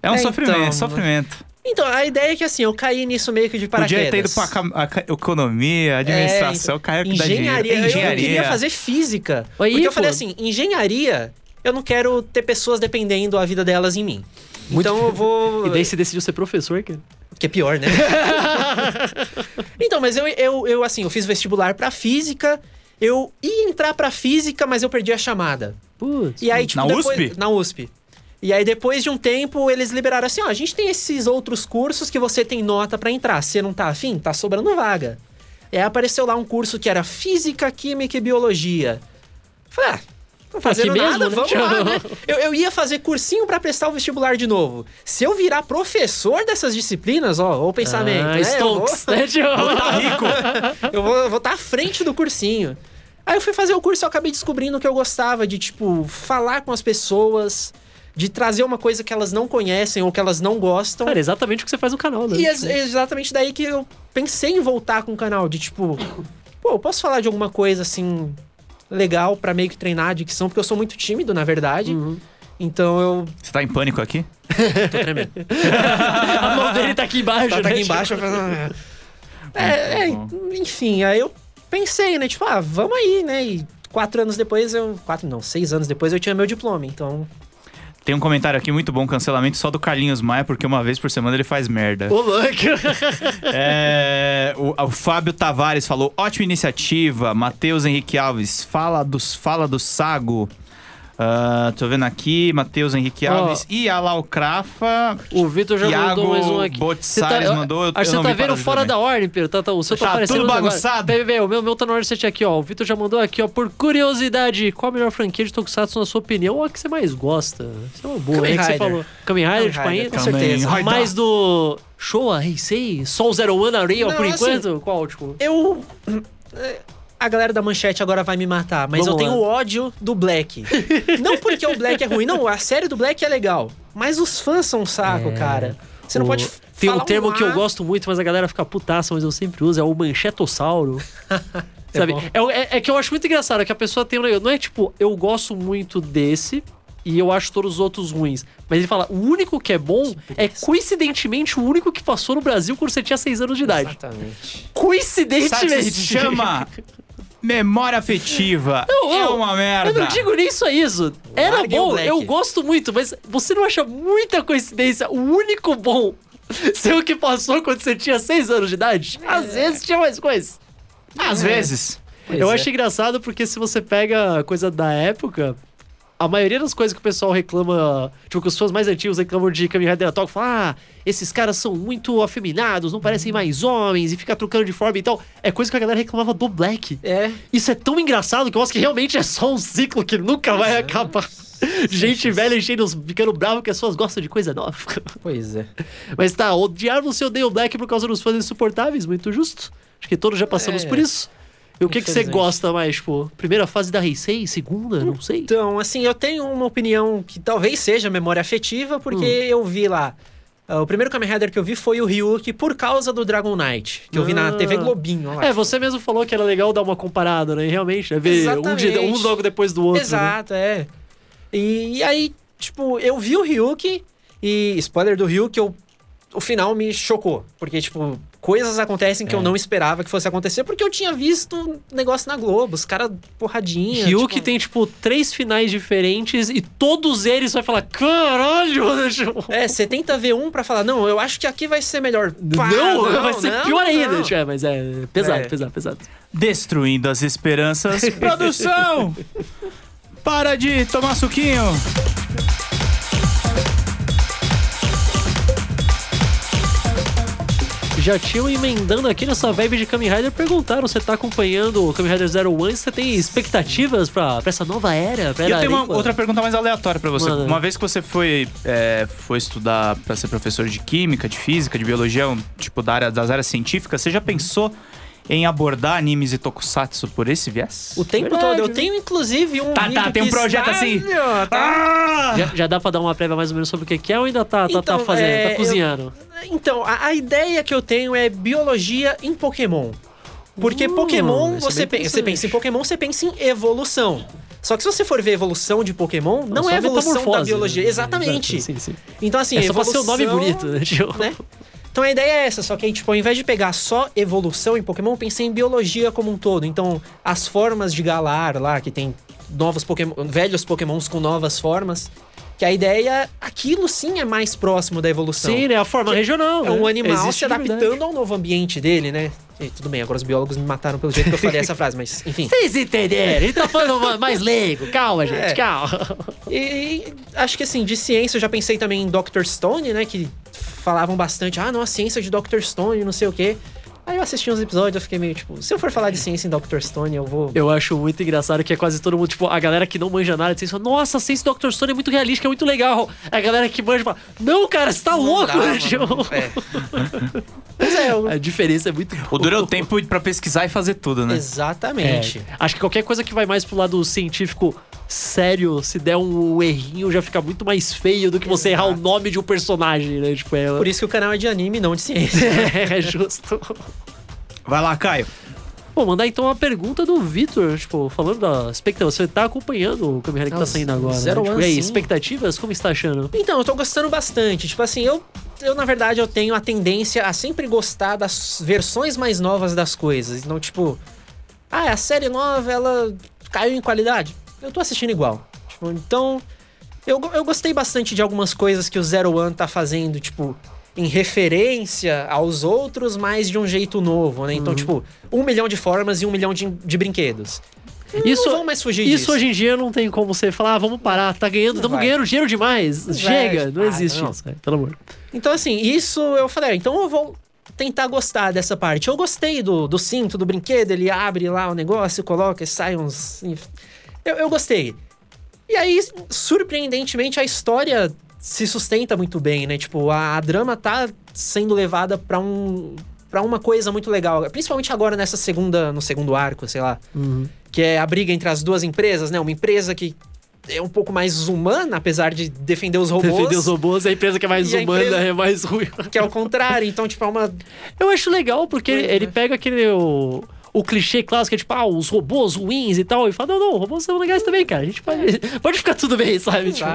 É um É, sofrimento, então, sofrimento. Então, a ideia é que assim, eu caí nisso meio que de paraquedas. Podia ter ido pra economia, administração, É, carreira que dá engenharia. Eu- Engenharia. Eu queria fazer física. Aí, porque eu falei assim, engenharia, eu não quero ter pessoas dependendo a vida delas em mim. então eu vou... E daí você decidiu ser professor, cara? Que é pior, né? então, mas eu, eu, eu, assim, eu fiz vestibular pra física. Eu ia entrar pra física, mas eu perdi a chamada. Putz. E aí, tipo, Na depois- USP? Na USP. E aí, depois de um tempo, eles liberaram assim: ó, a gente tem esses outros cursos que você tem nota pra entrar. Você não tá afim? Tá sobrando vaga. E aí apareceu lá um curso que era Física, Química e Biologia. Falei, ah, não fazendo mesmo, nada, né? vamos lá, né? Eu, eu ia fazer cursinho pra prestar o vestibular de novo. Se eu virar professor dessas disciplinas, ó, o pensamento, Ah, né? Eu vou- né? Tipo, Tá rico. eu vou estar tá à frente do cursinho. Aí eu fui fazer o curso e eu acabei descobrindo que eu gostava de, tipo, falar com as pessoas, de trazer uma coisa que elas não conhecem ou que elas não gostam. Cara, é exatamente o que você faz no canal, né? e é exatamente daí que eu pensei em voltar com o canal, de tipo, pô, eu posso falar de alguma coisa assim legal pra meio que treinar a dicção, porque eu sou muito tímido, na verdade. Uhum. Então eu Você tá em pânico aqui? tô tremendo. A mão dele tá aqui embaixo, tá, tá né? aqui embaixo. falo, É, é, enfim, aí eu pensei, né? Tipo, ah, vamos aí, né? E quatro anos depois eu. Quatro não, seis anos depois eu tinha meu diploma, então. Tem um comentário aqui muito bom, cancelamento só do Carlinhos Maia, porque uma vez por semana ele faz merda. Ô, louco. É, o, o Fábio Tavares falou: ótima iniciativa. Matheus Henrique Alves, fala, dos, fala do Sago. Ah, tô vendo aqui, Matheus Henrique Ó. Alves e a Laucrafa. O Vitor já Iago mandou mais um aqui. Botsares Você mandou, eu- Acho que você tá vendo fora ver. da ordem, Pedro. Tá, tá, o seu tá, Tá aparecendo tudo bagunçado. Peraí, peraí, o meu, meu tá no set aqui, ó. O Vitor já mandou aqui, ó. Por curiosidade, qual a melhor franquia de Tokusatsu na sua opinião? Ou a que você mais gosta? Isso é uma boa, Kamen hein, que você Rider. falou. Kamen Rider, Kamen tipo, Rider, ainda? com certeza. Mais do Showa, Heisei, Sol Zero One Areia, Não, por assim, enquanto? Qual, tipo? Eu. A galera da manchete agora vai me matar, mas Vamos eu tenho lá. ódio do Black. não porque o Black é ruim, não, a série do Black é legal. Mas os fãs são um saco, É. cara. Você não O- pode. Tem um termo que eu gosto muito, mas a galera fica putaça, mas eu sempre uso, é o manchetossauro. Sabe? bom. É, é- é que eu acho muito engraçado, é que a pessoa tem um negócio. Não é tipo, eu gosto muito desse e eu acho todos os outros ruins. Mas ele fala, o único que é bom é coincidentemente o único que passou no Brasil quando você tinha 6 anos de idade. Exatamente. Sabe Coincidentemente. que se chama memória afetiva. Não, é não, uma Eu merda. não digo nem só isso. Era Larguem o bom, eu gosto muito, mas você não acha muita coincidência o único bom ser o que passou quando você tinha 6 anos de idade? Às vezes tinha mais coisa. Às vezes. Pois eu é. acho engraçado porque se você pega a coisa da época, a maioria das coisas que o pessoal reclama, tipo, que os fãs mais antigos reclamam de Kamen Rider Talk, falam, ah, esses caras são muito afeminados, não parecem mais homens, e fica trocando de forma e tal. É coisa que a galera reclamava do Black. É. Isso é tão engraçado que eu acho que realmente é só um ciclo que nunca vai acabar. Gente velha enchendo, ficando bravo que as pessoas gostam de coisa nova. Pois é. Mas tá, odiar você odeia o Black por causa dos fãs insuportáveis, muito justo. Acho que todos já passamos É. por isso. E o que, que você gosta mais, tipo, primeira fase da Heisei, segunda, não sei. Então, assim, eu tenho uma opinião que talvez seja memória afetiva, porque Hum. eu vi lá. ah, o primeiro Kamen Rider que eu vi foi o Ryuki por causa do Dragon Knight, que eu vi na Ah. TV Globinho. Lá, É, você mesmo falou que era legal dar uma comparada, né? Realmente, né? Ver um, Exatamente. um logo depois do outro. né? Exato, é. E, e aí, tipo, eu vi o Ryuki e, spoiler do Ryuki, eu, o final me chocou. Porque, tipo, coisas acontecem que É. eu não esperava que fosse acontecer, porque eu tinha visto negócio na Globo, os caras porradinha. Ryuki tipo, tem, tipo, três finais diferentes e todos eles vai falar: caralho! É, você tenta ver um pra falar, não, eu acho que aqui vai ser melhor. Pá, não, vai ser não, pior ainda. não. tipo, É, mas é pesado, É. pesado, pesado. Destruindo as esperanças. Produção! Para de tomar suquinho! Já tinham emendando aqui nessa vibe de Kamen Rider, perguntaram: você tá acompanhando o Kamen Rider Zero One? Você tem expectativas pra, pra essa nova era? Pra E eu tenho uma outra pergunta mais aleatória pra você. Manda. Uma vez que você foi, é, foi estudar pra ser professor de química, de física, de biologia, um, tipo da área, das áreas científicas, você já pensou em abordar animes e tokusatsu por esse viés? O tempo Verdade, todo. Eu tenho, inclusive, um. Tá, tá, tem um projeto está- assim. Tá- Ah! Já, já dá pra dar uma prévia mais ou menos sobre o que é ou ainda tá, tá, tá Então, fazendo, é, tá eu- cozinhando? Então, a, a ideia que eu tenho é biologia em Pokémon. Porque Hum, Pokémon, é você, pe- você pensa em Pokémon, você pensa em evolução. Só que se você for ver evolução de Pokémon, não, só é evolução da metamorfose, biologia. né? Exatamente. Exato, sim, sim. Então, assim, é só pra ser o nome evolução- bonito, né? Tipo, né? Então a ideia é essa, só que aí, tipo, ao invés de pegar só evolução em Pokémon, pensei em biologia como um todo. Então, as formas de Galar lá, que tem novos Pokémon, velhos Pokémons com novas formas, que a ideia, aquilo sim é mais próximo da evolução. Sim, né? A forma regional. É um né? animal Existe se adaptando ao novo ambiente dele, né? E tudo bem, agora os biólogos me mataram pelo jeito que eu falei essa frase, mas enfim. Vocês entenderam? Ele tá falando mais leigo. Calma, gente, É. calma. E, e acho que assim, de ciência eu já pensei também em Dr. Stone, né? Que falavam bastante, ah, não, a ciência de Dr. Stone, não sei o quê. Aí eu assisti uns episódios, eu fiquei meio tipo, se eu for falar de ciência em Dr. Stone, eu vou. Eu acho muito engraçado que é quase todo mundo, tipo, a galera que não manja nada de ciência fala, nossa, a ciência do Dr. Stone é muito realística, é muito legal. A galera que manja fala, não, cara, você tá Não louco, dá, mano. Tipo, É. Mas é, eu... A diferença é muito O duro é o tempo pra pesquisar e fazer tudo, né? Exatamente. É, acho que qualquer coisa que vai mais pro lado científico sério, se der um errinho, já fica muito mais feio do que você errar o Exato. nome de um personagem, né? Tipo, é, Por isso que o canal é de anime, não de ciência. é justo. Vai lá, Caio. Bom, mandar então uma pergunta do Vitor, tipo, falando da expectativa. Você tá acompanhando o Kamen Rider que tá saindo agora, né? Zero Tipo, One, e aí, sim. expectativas? Como está achando? Então, eu tô gostando bastante. Tipo assim, eu, eu na verdade, eu tenho a tendência a sempre gostar das versões mais novas das coisas. Então, tipo, ah, a série nova, ela caiu em qualidade. Eu tô assistindo igual. Tipo, então, Eu, eu gostei bastante de algumas coisas que o Zero One tá fazendo, tipo, em referência aos outros, mas de um jeito novo, né? Uhum. Então, tipo, um milhão de formas e um milhão de, de brinquedos. Isso, não vão mais fugir isso disso. hoje em dia não tem como você falar, ah, vamos parar, tá ganhando, estamos ganhando dinheiro demais. Não Chega, vai, não existe não. isso, é, pelo amor. Então, assim, isso eu falei, ah, então eu vou tentar gostar dessa parte. Eu gostei do, do cinto, do brinquedo, ele abre lá o negócio, coloca e sai uns. Eu, eu gostei. E aí, surpreendentemente, a história se sustenta muito bem, né? Tipo, a, a drama tá sendo levada pra um. para uma coisa muito legal. Principalmente agora nessa segunda. no segundo arco, sei lá. Que é a briga entre as duas empresas, né? Uma empresa que é um pouco mais humana, apesar de defender os robôs. Defender os robôs, a empresa que é mais humana é mais ruim. Que é o contrário, então, tipo, é uma. Eu acho legal porque é. ele pega aquele. O, o clichê clássico, é tipo, ah, os robôs ruins e tal. E fala, não, não, robôs são legais também, cara. A gente pode, pode ficar tudo bem, sabe? Tipo,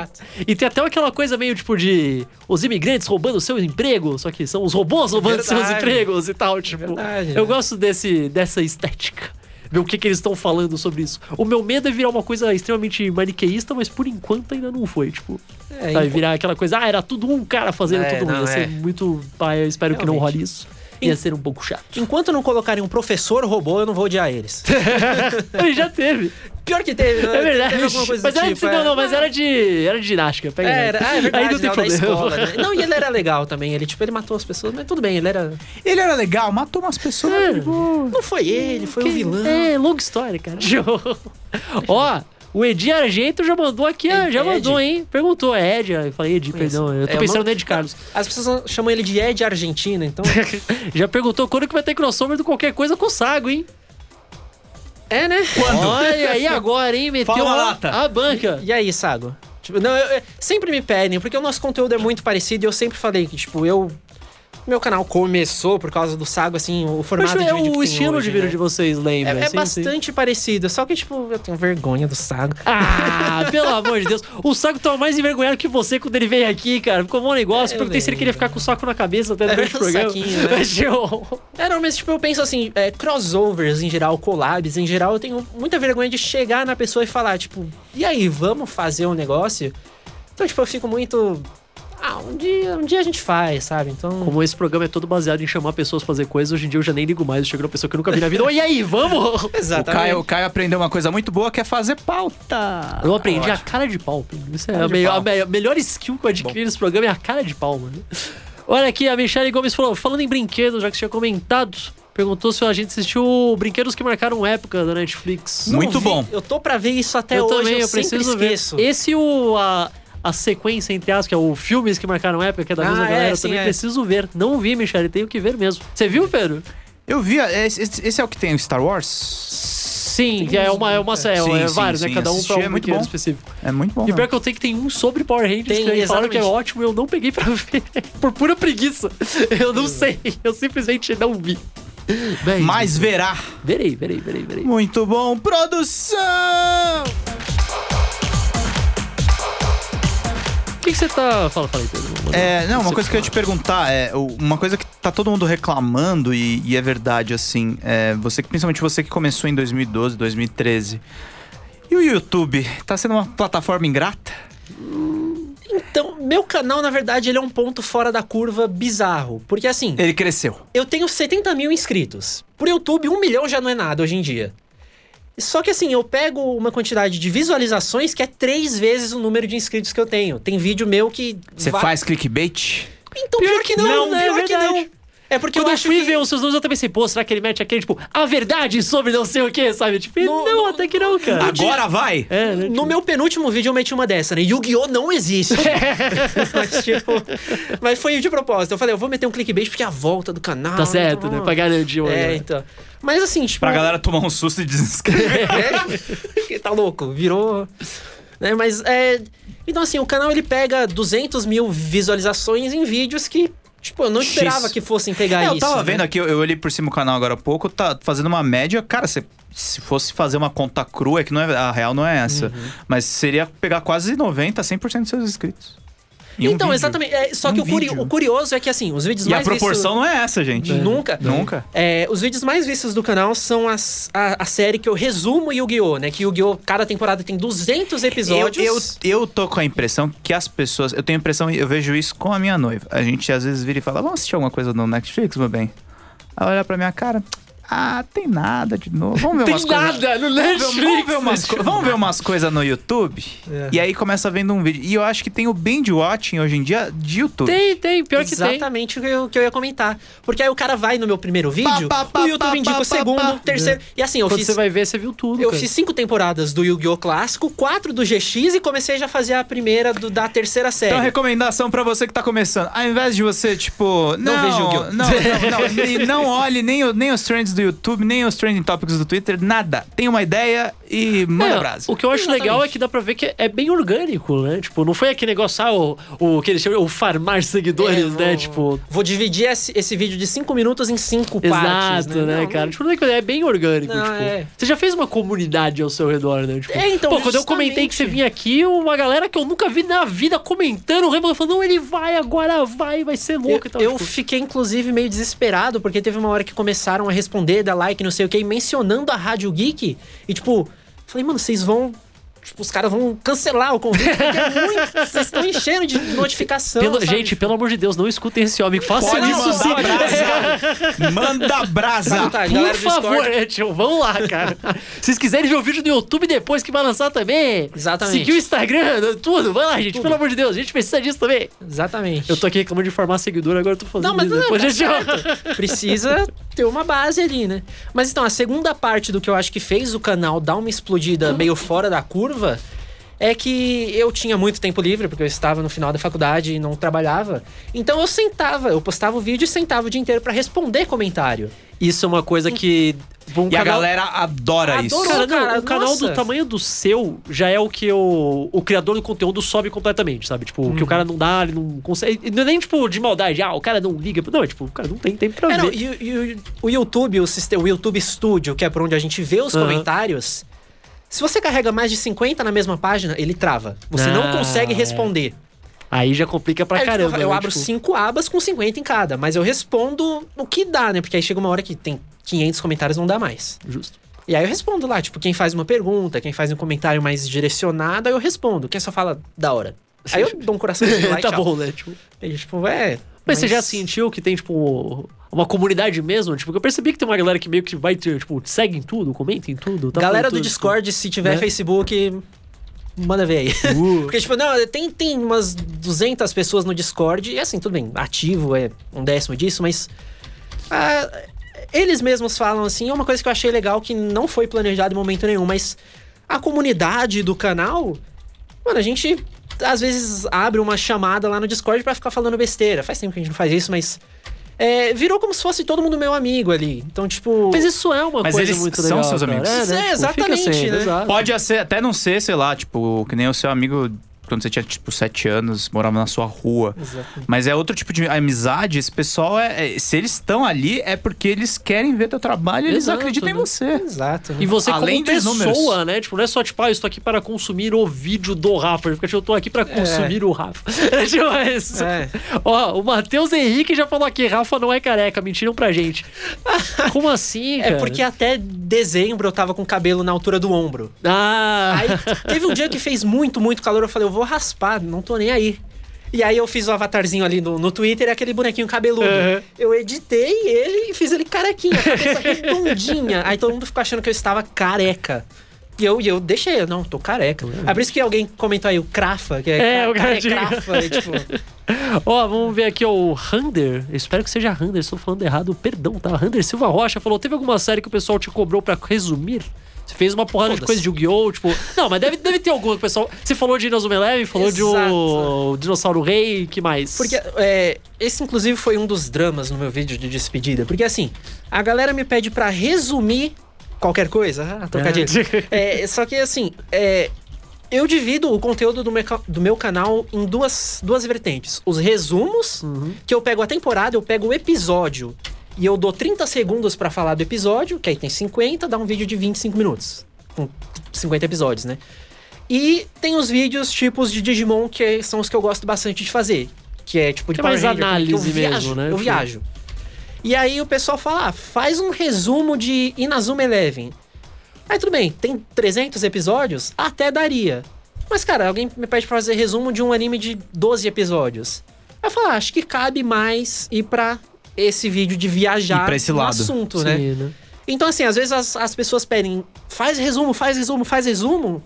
e tem até aquela coisa meio tipo de os imigrantes roubando seu emprego, só que são os robôs roubando seus empregos e tal. Tipo, Verdade, eu né? gosto desse, dessa estética. Ver o que, que eles estão falando sobre isso. O meu medo é virar uma coisa extremamente maniqueísta, mas por enquanto ainda não foi. Tipo, É, virar aquela coisa, ah, era tudo um cara fazendo É, tudo. não, Ia ser é. muito. Ah, eu espero que não Realmente. role isso. Ia ser um pouco chato. Enquanto não colocarem um professor robô, eu não vou odiar eles. Ele já teve. Pior que teve, né? É verdade. Teve mas era, tipo, não, é. não, mas era de, era de ginástica. Pega É, era, ah, é verdade, Aí não tem né, problema. escola, né? Não, e ele era legal também. Ele, tipo, ele matou as pessoas, mas tudo bem, ele era. Ele era legal, matou umas pessoas. É. de. Não foi ele, foi o vilão. É, longa história, cara. Ó, o Edi Argento já mandou aqui, Ed- já mandou, Ed? hein? Perguntou, é Ed, eu falei Edi, Conheço. perdão. Eu tô É, pensando não- no Ed Carlos. As pessoas chamam ele de Ed Argentina, então. Já perguntou quando que vai ter crossover do qualquer coisa com o Sago, hein? é, né? Olha aí agora, hein? Meteu Fala, a, Lata. a banca. E aí, Sago? Tipo, não, eu- eu- sempre me pedem, porque o nosso conteúdo é muito parecido e eu sempre falei que, tipo, eu. Meu canal começou por causa do Sago, assim, o formato acho de é vídeo o estilo hoje, de vídeo né? de vocês, lembra? É, é Sim, sim. bastante parecido, só que, tipo, eu tenho vergonha do Sago. Ah, pelo amor de Deus. O Saco tava mais envergonhado que você quando ele veio aqui, cara. Ficou um negócio. Eu Perguntei se ele queria ficar com o saco na cabeça até É, durante o programa. saquinho, né? Mas, tipo, É, não, mas tipo, eu penso assim, é, crossovers em geral, collabs em geral, eu tenho muita vergonha de chegar na pessoa e falar, tipo, e aí, vamos fazer um negócio? Então, tipo, eu fico muito. Ah, um dia, um dia a gente faz, sabe? Então. Como esse programa é todo baseado em chamar pessoas pra fazer coisas, hoje em dia eu já nem ligo mais. Eu chego na pessoa que eu nunca vi na vida. Oi, e aí, vamos? O Exatamente. Caio, o Caio aprendeu uma coisa muito boa que é fazer pauta. Eu aprendi a cara de pau. Isso é a, melhor, pau. a me- a melhor skill que eu adquiri nesse programa é a cara de pau, mano. Olha aqui, a Michelle Gomes falou, falando em brinquedos, já que você tinha comentado, perguntou se a gente assistiu Brinquedos que Marcaram Época da Netflix. Não Muito vi- bom. Eu tô pra ver isso até eu hoje, também, eu, eu preciso esqueço. ver. Esse e o a, a sequência, entre aspas, que é o filmes que marcaram época, que é da Ah, mesma é, galera, eu sim, também é. preciso ver. Não vi, Michele, tenho que ver mesmo. Você viu, Pedro? Eu vi, esse, esse- esse é o que tem o Star Wars? Sim, que é uma, é uma é, Sim, é sim, vários, né? sim, Cada um pra um é muito brinquedo bom. específico. É muito bom. E mesmo. pior que eu tenho que tem um sobre Power Rangers Tem, que eles falaram que é ótimo e eu não peguei pra ver. Por pura preguiça. Eu não sei. Eu simplesmente não vi. Bem, Mas verá. Verei, verei, verei, verei. Muito bom. Produção! Que, que você tá. Fala, fala aí, Pedro. É, não, uma coisa que eu ia te perguntar é uma coisa que tá todo mundo reclamando e, e é verdade assim, é, você que principalmente você que começou em 2012, 2013. E o YouTube tá sendo uma plataforma ingrata? Então, meu canal, na verdade, ele é um ponto fora da curva bizarro. Porque assim, Ele cresceu. eu tenho 70 mil inscritos. Por YouTube, um milhão já não é nada hoje em dia. Só que assim, eu pego uma quantidade de visualizações que é três vezes o número de inscritos que eu tenho. Tem vídeo meu que. Você vai- faz clickbait? Então, Pior pior, que não, não, né? pior É que não. É porque Quando eu eu, acho fui que... ver os seus números, eu também pensei, pô, será que ele mete aquele, tipo, a verdade sobre não sei o que, sabe? Tipo, No- não, no- até que não, cara. Agora vai! É, né? No meu penúltimo vídeo eu meti uma dessa, né? Yu-Gi-Oh! não existe. mas, tipo, mas foi de propósito. Eu falei, eu vou meter um clickbait porque é a volta do canal. Tá certo, então, né? Pra garantir o. É, então. Mas assim, tipo. Pra galera tomar um susto e desinscrever. É, tá louco, virou. Né, mas é. Então, assim, o canal ele pega 200 mil visualizações em vídeos que, tipo, eu não X. esperava que fossem pegar É, isso. eu tava né? vendo aqui, eu, eu olhei por cima o canal agora há pouco, tá fazendo uma média. Cara, se, se fosse fazer uma conta crua, é que não é, a real não é essa. Uhum. Mas seria pegar quase 90, 100% dos seus inscritos. Em um então, vídeo. exatamente. É, só Um que o, curi- o curioso é que, assim, os vídeos E a mais vistos- proporção não é essa, gente. Nunca. Nunca. É, os vídeos mais vistos do canal são as, a, a série que eu resumo Yu-Gi-Oh!, né? Que Yu-Gi-Oh! cada temporada tem 200 Eu, episódios. eu, eu tô com a impressão que as pessoas. Eu tenho a impressão, eu vejo isso com a minha noiva. A gente às vezes vira e fala: Vamos assistir alguma coisa no Netflix, meu bem? Ela olha pra minha cara. Ah, tem nada de novo. Vamos ver Tem umas coisas. nada no Vamos ver, Netflix. vamos ver umas, co- vamos ver umas coisas no YouTube. É. E aí começa vendo um vídeo. E eu acho que tem o binge watching hoje em dia de YouTube. Tem, tem, pior que tem. Exatamente o que eu, ia comentar. Porque aí o cara vai no meu primeiro vídeo, Pá, pá, o YouTube indica o segundo, o terceiro. E assim, eu Quando fiz. você vai ver, você viu tudo. Eu cara. fiz cinco temporadas do Yu-Gi-Oh! clássico, quatro do GX e comecei já a fazer a primeira do- da terceira série. Então, recomendação pra você que tá começando. Ao invés de você, tipo. Não, veja o Yu-Gi-Oh! Não, não, não, e não olhe nem, nem os trends do YouTube, nem os trending topics do Twitter, nada. Tem uma ideia e manda É, brasa. o que eu acho Exatamente. legal é que dá pra ver que é bem orgânico, né? Tipo, não foi aquele negócio, ah, o, o que eles chamam, o farmar seguidores, É, né? vou- Tipo, Vou dividir esse, esse vídeo de cinco minutos em cinco exato, partes. né, Não, cara? Tipo, não é coisa- é bem orgânico, Não, tipo. é. Você já fez uma comunidade ao seu redor, né? Tipo, É, então, pô, quando eu comentei que você vinha aqui, uma galera que eu nunca vi na vida comentando, falando, não, ele vai agora, vai, vai ser Eu, louco e tal. eu tipo, fiquei, inclusive, meio desesperado, porque teve uma hora que começaram a responder, dar like, não sei o que, mencionando a Rádio Geek. E, tipo, falei, mano, vocês vão. Tipo, os caras vão cancelar o convite, porque é muito. Vocês estão enchendo de notificação. pelo- sabe? gente, pelo amor de Deus, não escutem esse homem. Faça Pode isso sim. brasa. Manda brasa. Tá, Por galera do favor, é, tio, vamos lá, cara. Se vocês quiserem ver o vídeo do YouTube depois que vai lançar também, Exatamente. seguir o Instagram, tudo, vai lá, gente, pelo amor de Deus, a gente precisa disso também. Exatamente. Eu tô aqui reclamando de formar seguidor, agora eu tô fazendo Não, mas isso. não, depois tá a gente- certo. Precisa ter uma base ali, né? Mas então, a segunda parte do que eu acho que fez o canal dar uma explodida meio fora da curva é que eu tinha muito tempo livre, porque eu estava no final da faculdade e não trabalhava. Então eu sentava, eu postava o vídeo e sentava o dia inteiro pra responder comentário. Isso é uma coisa que. um E a canal- galera adora isso. Cara, não, Cara, o canal nossa. do tamanho do seu já é o que o, o criador do conteúdo sobe completamente, sabe? Tipo, o que o cara não dá, ele não consegue. e Não é nem tipo de maldade, ah, o cara não liga. Não, é tipo, o cara não tem tempo pra É, não, ver. e, o- e o- o YouTube, o, sistema, o YouTube Studio, que é por onde a gente vê os comentários, se você carrega mais de 50 na mesma página, ele trava. Você Ah, não consegue é. responder. Aí já complica pra Aí, caramba. Eu, eu né? abro Tipo, cinco abas com 50 em cada, mas eu respondo o que dá, né? Porque aí chega uma hora que tem 500 comentários, não dá mais. Justo. E aí eu respondo lá, tipo, quem faz uma pergunta, quem faz um comentário mais direcionado, aí eu respondo. Quem só fala da hora. Aí eu dou um coraçãozinho lá e tá bom, né? Tipo, E, tipo, é... mas, você já sentiu que tem, tipo, uma comunidade mesmo? Tipo, eu percebi que tem uma galera que meio que vai, tipo, segue em tudo, comenta em tudo. tá Galera falando do tudo, Discord, se tiver né? Facebook, manda ver aí. tipo, uh, Porque, tipo, não, tem, tem umas 200 pessoas no Discord, e assim, tudo bem, ativo é um décimo disso, mas. ah, eles mesmos falam assim, é uma coisa que eu achei legal que não foi planejado em momento nenhum, mas a comunidade do canal, mano, a gente às vezes abre uma chamada lá no Discord pra ficar falando besteira. Faz tempo que a gente não faz isso, mas. É, virou como se fosse todo mundo meu amigo ali. Então, tipo. Mas isso é uma Mas coisa eles muito são legal. seus cara. amigos. É, né? É, Tipo, fica exatamente, sendo, né? Pode ser, até não ser, sei lá, tipo, que nem o seu amigo quando você tinha, tipo, sete anos, morava na sua rua. Exato. Mas é outro tipo de amizade. Esse pessoal, é, é- se eles estão ali, é porque eles querem ver teu trabalho e eles acreditam em né? você. Exato. E você Além como pessoa, números. né? Tipo, não é só tipo, ah, eu estou aqui para consumir o vídeo do Rafa. Porque tipo, eu tô aqui para consumir o Rafa. É tipo isso. É. Ó, o Matheus Henrique já falou aqui, Rafa não é careca, mentiram pra gente. Como assim, É cara? porque até dezembro eu tava com o cabelo na altura do ombro. Ah, Aí teve um dia que fez muito, muito calor. Eu falei, eu vou raspar, não tô nem aí. E aí eu fiz o avatarzinho ali no, no Twitter, aquele bonequinho cabeludo. Uhum. Eu editei ele e fiz ele carequinha, cabeça redondinha. Aí todo mundo ficou achando que eu estava careca. E eu, e eu deixei, eu, não, tô careca. É por isso que alguém comentou aí, o Crafa, que é, É, o cara, é. Crafa. e, tipo, Ó, vamos ver aqui ó, o Rander. Espero que seja Rander, estou falando errado. Perdão, tá? Rander Silva Rocha falou: teve alguma série que o pessoal te cobrou pra resumir? Você fez uma porrada de Todas. coisa de Yu-Gi-Oh! Tipo. Não, mas deve, deve ter alguma o pessoal. Você falou de Inazuma Eleven, falou de o Exato. Dinossauro Rei, que mais? Porque é, esse, inclusive, foi um dos dramas no meu vídeo de despedida. Porque, assim, a galera me pede pra resumir qualquer coisa. Ah, trocadilho. É, só que, assim, é, eu divido o conteúdo do meu, do meu canal em duas, duas vertentes. Os resumos, que eu pego a temporada, eu pego o episódio. E eu dou 30 segundos pra falar do episódio, que aí tem 50, dá um vídeo de 25 minutos. Com 50 episódios, né? E tem os vídeos tipos de Digimon, que são os que eu gosto bastante de fazer. Que é tipo de Que é Power mais Ranger, análise eu viajo, mesmo, né? Eu Tipo- viajo. E aí o pessoal fala, ah, faz um resumo de Inazuma Eleven. Aí tudo bem, tem 300 episódios? Até daria. Mas, cara, alguém me pede pra fazer resumo de um anime de 12 episódios. Aí eu falo, ah, acho que cabe mais ir pra esse vídeo de viajar pra esse no lado. assunto, né? Sim, né? Então, assim, às vezes as, as pessoas pedem, faz resumo, faz resumo, faz resumo.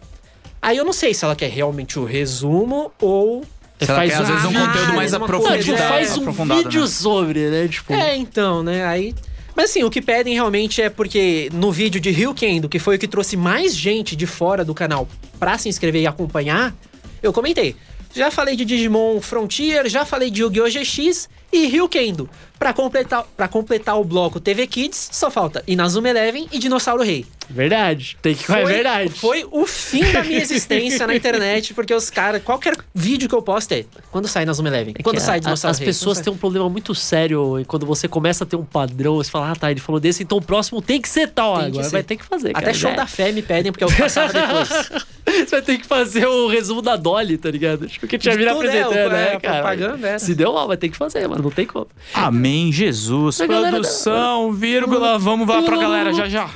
Aí eu não sei se ela quer realmente o resumo ou. Se ela quer, às vezes, um análise, conteúdo mais tipo, aprofundado. faz um vídeo né? sobre, né? Tipo, É, então, né? Aí. Mas assim, o que pedem realmente é porque no vídeo de Ryukendo, que foi o que trouxe mais gente de fora do canal pra se inscrever e acompanhar, eu comentei. Já falei de Digimon Frontier, já falei de Yu-Gi-Oh! GX e Ryukendo. Pra completar, pra completar o bloco TV Kids, só falta Inazuma Eleven e Dinossauro Rei. verdade. Tem que. é verdade. Foi o fim da minha existência na internet, porque os caras, qualquer vídeo que eu posto é quando sai Inazuma Eleven, É quando que sai a- Dinossauro As Rei. pessoas quando têm um problema muito sério e quando você começa a ter um padrão, você fala, ah, tá, ele falou desse, então o próximo tem que ser tal. Tem Agora ser. vai ter que fazer. Até cara, show da é. fé me pedem, porque eu passava depois. Você vai ter que fazer o resumo da Dolly, tá ligado? Tipo, que tinha vindo tudo, é, apresentando, o- é, né, a cara? propaganda, é. Se deu mal, vai ter que fazer, mas não tem como. Amém, Jesus. A galera- Produção, vírgula. Vamos lá pra galera já já.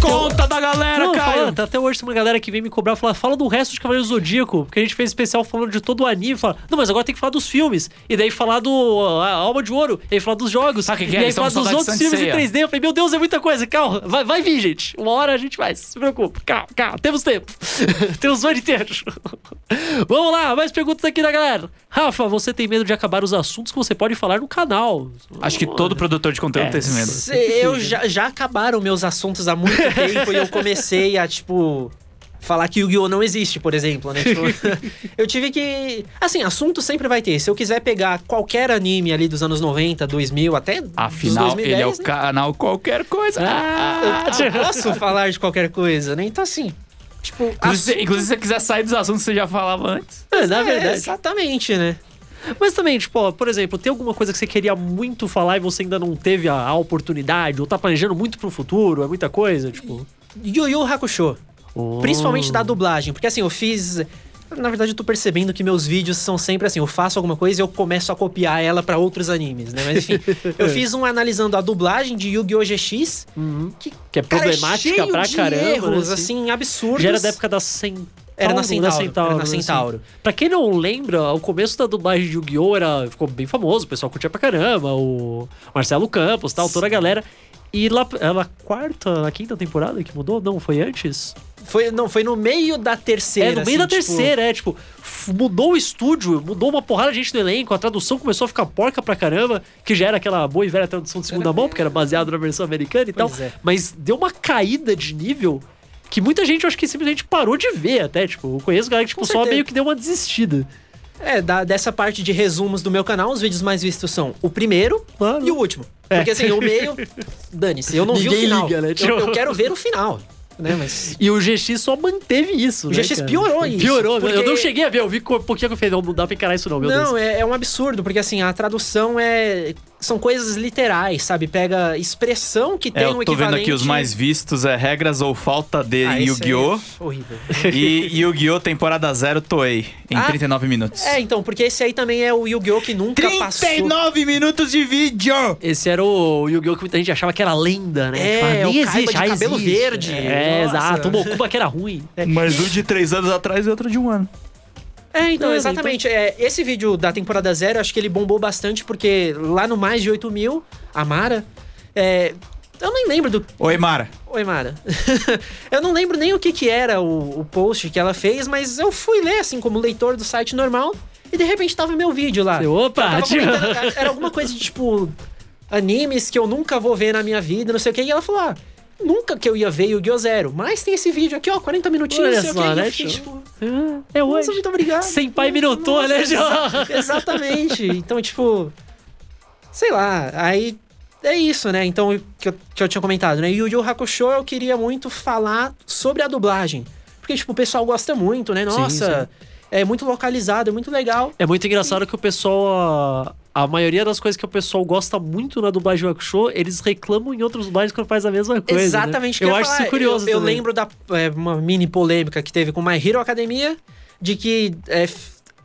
Conta da galera, Não, Caio. falando, até hoje tem uma galera que vem me cobrar falar, fala do resto de Cavaleiro do Zodíaco, porque a gente fez especial falando de todo o anime, fala, não, mas agora tem que falar dos filmes, e daí falar do a Alma de Ouro, e aí falar dos jogos, Sabe o que que e é? aí Eles falar dos outros filmes em Saint 3D. Eu falei, meu Deus, é muita coisa, calma, vai, vai vir, gente. Uma hora a gente vai, se preocupe, calma, calma, temos tempo. temos o ano inteiro. Vamos lá, mais perguntas aqui da galera. Rafa, você tem medo de acabar os assuntos que você pode falar no canal? Acho que todo produtor de conteúdo É, tem esse medo. Eu já, já acabaram meus assuntos há muito tempo e eu comecei a, tipo, falar que Yu-Gi-Oh! não existe, por exemplo, né? Tipo, eu tive que. Assim, assunto sempre vai ter. Se eu quiser pegar qualquer anime ali dos anos 90, 2000, até. Afinal, 2010, ele é o né? canal qualquer coisa. Ah, Eu posso falar de qualquer coisa, né? Então, assim. Tipo, Inclusive, se- assunto- inclusive, se você quiser sair dos assuntos que você já falava antes. É, na É, verdade. exatamente, né? Mas também, tipo, ó, por exemplo, tem alguma coisa que você queria muito falar e você ainda não teve a, a oportunidade, ou tá planejando muito pro futuro, é muita coisa, tipo. Yu Yu Hakusho. Oh. Principalmente da dublagem. Porque assim, eu fiz. Na verdade, eu tô percebendo que meus vídeos são sempre assim: eu faço alguma coisa e eu começo a copiar ela pra outros animes, né? Mas enfim, eu fiz um analisando a dublagem de Yu-Gi-Oh! GX, Uhum. que, Que é cara, problemática cheio pra de caramba. erros, né, assim, absurdos. Já era da época da Centauro. Era na Centauro, era na né, assim. Centauro. Pra quem não lembra, o começo da dublagem de Yu-Gi-Oh! era- ficou bem famoso, o pessoal curtia pra caramba, o Marcelo Campos tal, toda a galera. E lá, é na quarta, na quinta temporada que mudou? Não, foi antes? Foi, não, foi no meio da terceira. É, no meio da assim, tipo, terceira, é, tipo, mudou o estúdio, mudou uma porrada de gente no elenco, a tradução começou a ficar porca pra caramba, que já era aquela boa e velha tradução de segunda mão, porque era baseado na versão americana e tal. Pois é. Mas deu uma caída de nível que muita gente, eu acho que simplesmente parou de ver até, tipo, eu conheço galera que tipo, só meio que deu uma desistida. É, da, dessa parte de resumos do meu canal, os vídeos mais vistos são o primeiro Mano. e o último. É. Porque assim, o meio. Dane-se, eu não vi Ninguém o final. liga, né? Eu- Tipo- eu quero ver o final. Né, mas. E o GX só manteve isso, O né, GX cara? piorou isso, Piorou, eu porque- não cheguei a ver, eu vi um pouquinho que eu falei, não, não dá pra encarar isso não, meu não, Deus. é, é um absurdo, porque assim, a tradução é. São coisas literais, sabe? Pega expressão que tem É, um eu tô equivalente. vendo aqui os mais vistos é regras ou falta de Ah, aí Yu-Gi-Oh! é horrível. e Yu-Gi-Oh! temporada 0 Toei, em Ah, 39 minutos. É, então, porque esse aí também é o Yu-Gi-Oh! que nunca passou. 39 minutos de vídeo! Esse era o Yu-Gi-Oh! que muita gente achava que era lenda, né? É, Tipo, ah, nem existe, de ah, cabelo existe. verde. É, Nossa. exato. O Mokuba que era ruim. Mas um de 3 anos atrás e outro de um ano. É, então, Não, exatamente. É, esse vídeo da temporada zero, acho que ele bombou bastante, porque lá no mais de 8 mil, a Mara. é, eu nem lembro do. Oi, Mara. Oi, Mara. eu não lembro nem o que, que era o, o post que ela fez, mas eu fui ler, assim, como leitor do site normal, e de repente tava meu vídeo lá. Você, opa, era alguma coisa de tipo. Animes que eu nunca vou ver na minha vida, não sei o que. E ela falou: ah, nunca que eu ia ver Yu-Gi-Oh! Zero. Mas tem esse vídeo aqui, ó, 40 minutinhos, Olha sei só. E né, fiquei, tipo, É nossa, hoje. muito obrigado. Sem pai minutou, né, Nossa, João? exa- Exatamente. Então, tipo. Sei lá, aí. É isso, né? Então, que eu, que eu tinha comentado, né? Yu Yu Hakusho eu queria muito falar sobre a dublagem. Porque, tipo, o pessoal gosta muito, né? Nossa, é muito localizado, é muito legal. É muito engraçado que o pessoal. A maioria das coisas que o pessoal gosta muito na dublagem do Hakusho, eles reclamam em outras dublagens quando faz a mesma coisa. né? Exatamente. que Eu acho falar. isso curioso Eu, eu lembro da é, uma mini polêmica que teve com My Hero Academia, de que é,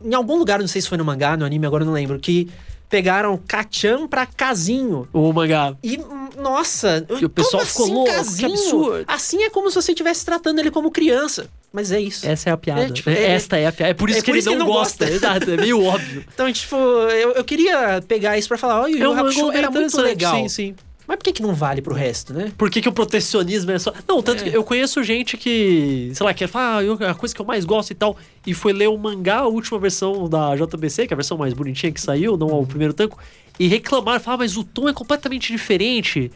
em algum lugar, não sei se foi no mangá, no anime, agora não lembro, que pegaram Kachan pra Casinho. O mangá. E, nossa, E o pessoal ficou assim, louco, que Casinho? absurdo. Assim é como se você estivesse tratando ele como criança. Mas é isso. Essa é a piada. É, tipo, né? é- Esta é a piada. É por isso é que por ele isso que não, ele não gosta. gosta. Exato, é meio óbvio. Então, tipo, eu, eu queria pegar isso pra falar, olha, o Yu Yu Hakusho era muito legal. Sim, sim. Mas por que, que não vale pro resto, né? Por que, que o protecionismo é só. Não, tanto É. que eu conheço gente que, sei lá, quer falar, ah, eu- a coisa que eu mais gosto e tal, e foi ler o mangá, a última versão da JBC, que é a versão mais bonitinha que saiu, não o primeiro tanco, e reclamar, falar, mas o tom é completamente diferente,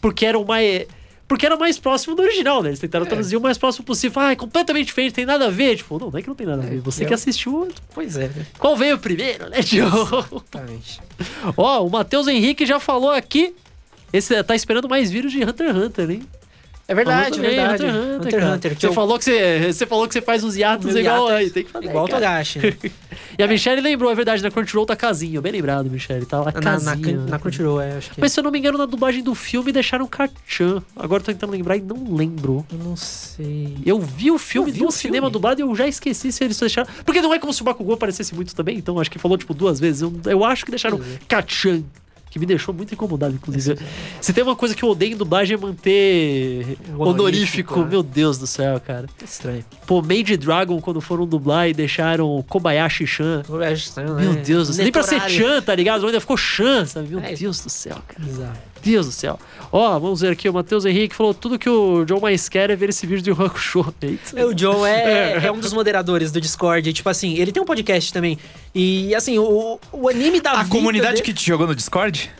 porque era o mais. Porque era mais próximo do original, né? Eles tentaram traduzir o mais próximo possível. Ah, é completamente diferente, tem nada a ver. Tipo, não, não é que não tem nada a ver. Você eu- que assistiu. Pois é, né? Qual veio primeiro, né, tio? Exatamente. Ó, o Matheus Henrique já falou aqui. Esse tá esperando mais vídeos de Hunter x Hunter, hein? É verdade, também, verdade. Hunter x Hunter, Hunter cara. Hunter. que Você, eu- falou que você, você falou que você faz uns hiatos Meu igual é aí. Tem que fazer. Igual o. Togashi, né? E a Michelle lembrou, é verdade, na Crunchyroll tá casinho. Bem lembrado, Michelle. Tá lá na, na, casinha. na Crunchyroll, é, acho que... Mas se eu não me engano, na dublagem do filme deixaram Kachan. Agora eu tô tentando lembrar e não lembro. Eu não sei... Eu vi o filme Eu vi no o cinema filme. dublado e eu já esqueci se eles deixaram. Porque não é como se o Bakugou aparecesse muito também, então acho que falou tipo duas vezes. Eu, eu acho que deixaram é. Kachan. Que me deixou muito incomodado, inclusive. Se tem uma coisa que eu odeio em dublagem é manter honorífico. honorífico, né? Meu Deus do céu, cara. Estranho. Pô, Made Dragon, quando foram dublar e deixaram Kobayashi-chan. Meu Deus do céu. Nem pra ser Chan, tá ligado? Ainda ficou Chan, sabe? Meu É. Deus do céu, cara. Exato. Deus do céu. Ó, vamos ver aqui. O Matheus Henrique falou tudo que o John mais quer é ver esse vídeo de Hakusho. Eita. É, O Joe é, é um dos moderadores do Discord. e, Tipo assim, ele tem um podcast também. E assim, o, o anime da A vida comunidade dele- que te jogou no Discord?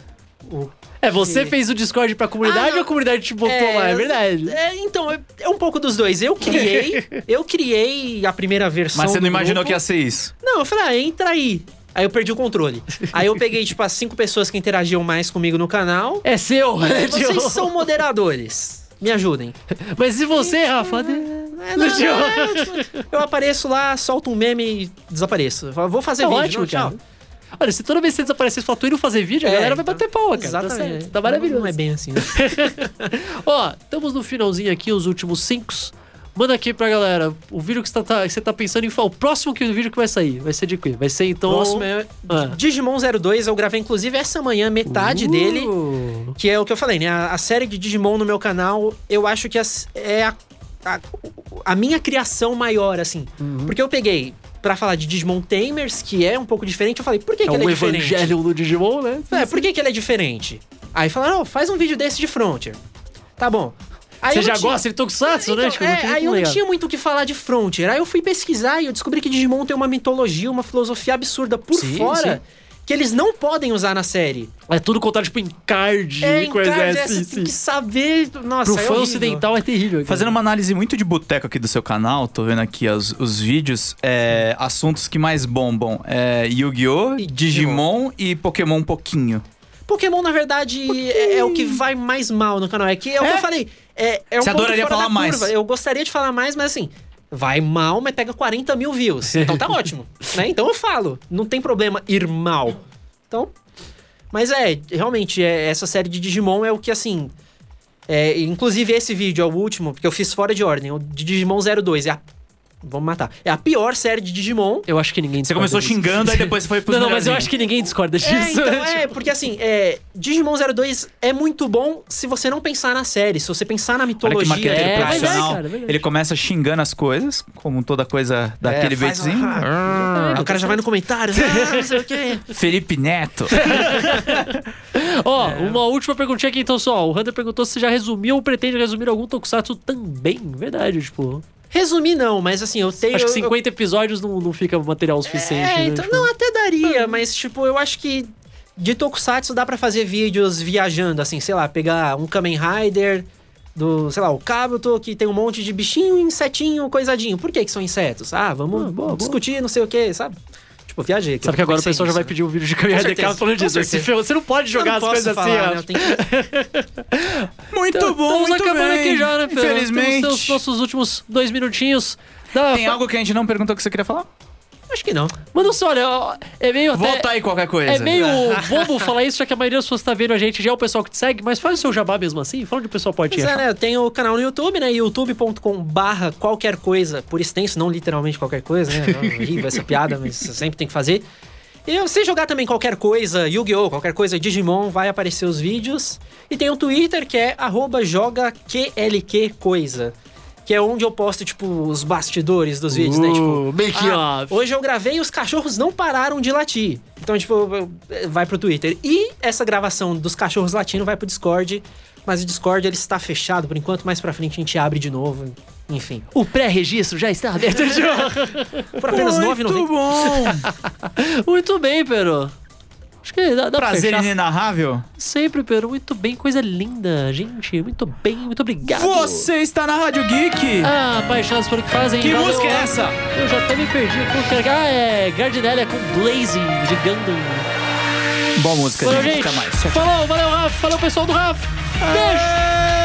o- É, você que- fez o Discord pra comunidade Ah, ou a comunidade te botou lá? É verdade. É, então, é, é um pouco dos dois. Eu criei, eu criei a primeira versão. Mas você não imaginou grupo. que ia ser isso? Não, eu falei, ah, entra aí. Aí eu perdi o controle. Aí eu peguei, tipo, as cinco pessoas que interagiam mais comigo no canal. É seu, né, Vocês são moderadores. Me ajudem. Mas e você, Rafa? É, não, Tio. não, é, eu apareço lá, solto um meme e desapareço. Eu falo, Vou fazer É vídeo, ótimo, não, tchau. cara. Olha, se toda vez que você desaparecer, você fala, tô indo fazer vídeo, a É, galera vai então, bater palma, cara. Tá, Exatamente. certo, tá maravilhoso. Não é bem assim. né? Ó, estamos no finalzinho aqui, os últimos cinco. Manda aqui pra galera o vídeo que você tá, que você tá pensando em falar. O próximo que, o vídeo que vai sair vai ser de quê? Vai ser então. Próximo é Ah. Digimon 02. Eu gravei, inclusive, essa manhã, metade Uh. dele. Que é o que eu falei, né? A, a série de Digimon no meu canal, eu acho que as- é a, a, a minha criação maior, assim. Uhum. Porque eu peguei pra falar de Digimon Tamers, que é um pouco diferente. Eu falei, por que, É que ele um é diferente? evangelho do Digimon, né? É, por que, que ele é diferente? Aí falaram, oh, faz um vídeo desse de Frontier. Tá bom. Aí Você já não tinha- gosta de Tokusatsu, né? Então, Tipo, é, aí eu não tinha muito o que falar de Frontier. Aí eu fui pesquisar e eu descobri que Digimon tem uma mitologia, uma filosofia absurda por Sim, fora. sim. Que eles não podem usar na série. É tudo contado, tipo, em card, É, em coisa card, assim, você sim. tem que saber. Nossa, Pro é fã horrível. ocidental é terrível. cara. Fazendo uma análise muito de boteco aqui do seu canal, tô vendo aqui os, os vídeos, é, assuntos que mais bombam é Yu-Gi-Oh!, E Digimon e Pokémon um pouquinho. Pokémon, na verdade, é, é o que vai mais mal no canal. É que é, o que É? eu falei. É, é um Você adoraria falar mais. curva. Eu gostaria de falar mais, mas assim, vai mal, mas pega 40 mil views. Então tá ótimo. né? Então eu falo. Não tem problema ir mal. Então. Mas é, realmente, é, essa série de Digimon é o que assim. É, inclusive, esse vídeo é o último, porque eu fiz fora de ordem. O de Digimon 02. É a. Vamos matar. É a pior série de Digimon. Eu acho que ninguém Você discorda começou disso. xingando, aí depois você foi pros Não, não, mas eu acho que ninguém discorda disso. É, então, é, porque assim, é, Digimon 02 é muito bom se você não pensar na série, se você pensar na Olha que mitologia. marqueteiro É, depois. verdade, profissional. cara, verdade. Ele começa xingando as coisas, como toda coisa daquele É, faz um-. Ah, o cara já vai no comentário, ah, não sei o quê. Felipe Neto. Ó, É. uma última perguntinha aqui então só. O Hunter perguntou se já resumiu ou pretende resumir algum Tokusatsu também. Verdade, tipo. Resumir não, mas assim, eu tenho... Acho que eu- 50 episódios não, não fica material suficiente. É, né? então, Tipo, não, até daria, mas tipo, eu acho que de Tokusatsu dá pra fazer vídeos viajando, assim, sei lá, pegar um Kamen Rider do, sei lá, o Kabuto, que tem um monte de bichinho, insetinho, coisadinho. Por que que são insetos? Ah, vamos Ah, boa, boa. discutir não sei o que, sabe? Tipo, viajei. Sabe que agora o pessoal já vai pedir um vídeo de Rider certeza, Cabo falando disso. Filme- Você não pode jogar não as coisas falar, assim, né? tenho que- Muito Então, bom, Estamos muito acabando bem. aqui já, né, Pedro? Infelizmente. Temos os nossos últimos dois minutinhos. Dá- Tem algo que a gente não perguntou que você queria falar? Acho que não. Mas não sei, olha, é meio até... Volta aí qualquer coisa. É meio bobo falar isso, já que a maioria das pessoas que tá vendo a gente já é o pessoal que te segue, mas faz o seu jabá mesmo assim, fala onde o pessoal pode Pois é, né? Eu tenho o canal no YouTube, né? youtube.com barra qualquer coisa, por extenso, não literalmente qualquer coisa, né? Horrível essa piada, mas sempre tem que fazer. E você jogar também qualquer coisa, Yu-Gi-Oh!, qualquer coisa Digimon, vai aparecer os vídeos. E tem o Twitter, que é arroba joga QLQ coisa. Que é onde eu posto, tipo, os bastidores dos vídeos, né? Tipo, Uh, making ah, off. hoje eu gravei e os cachorros não pararam de latir. Então, tipo, eu- vai pro Twitter. E essa gravação dos cachorros latindo vai pro Discord. Mas o Discord, ele está fechado por enquanto. Mais pra frente a gente abre de novo. Enfim. O pré-registro já está aberto. Por apenas R$ Muito 9,90. bom. Muito bem, Pero. Acho que dá, dá pra Prazer inenarrável. Sempre, Pero. Muito bem, coisa linda, gente. Muito bem, muito obrigado. Você está na Rádio Geek. Ah, apaixonados pelo que fazem. que valeu. música é essa? Eu já até me perdi. É? Ah, é Gardinelia com Blazing de Gundam. Boa música, Valeu, gente. gente. Até mais. Falou, valeu, Rafa. Falou, pessoal do Rafa. Beijo.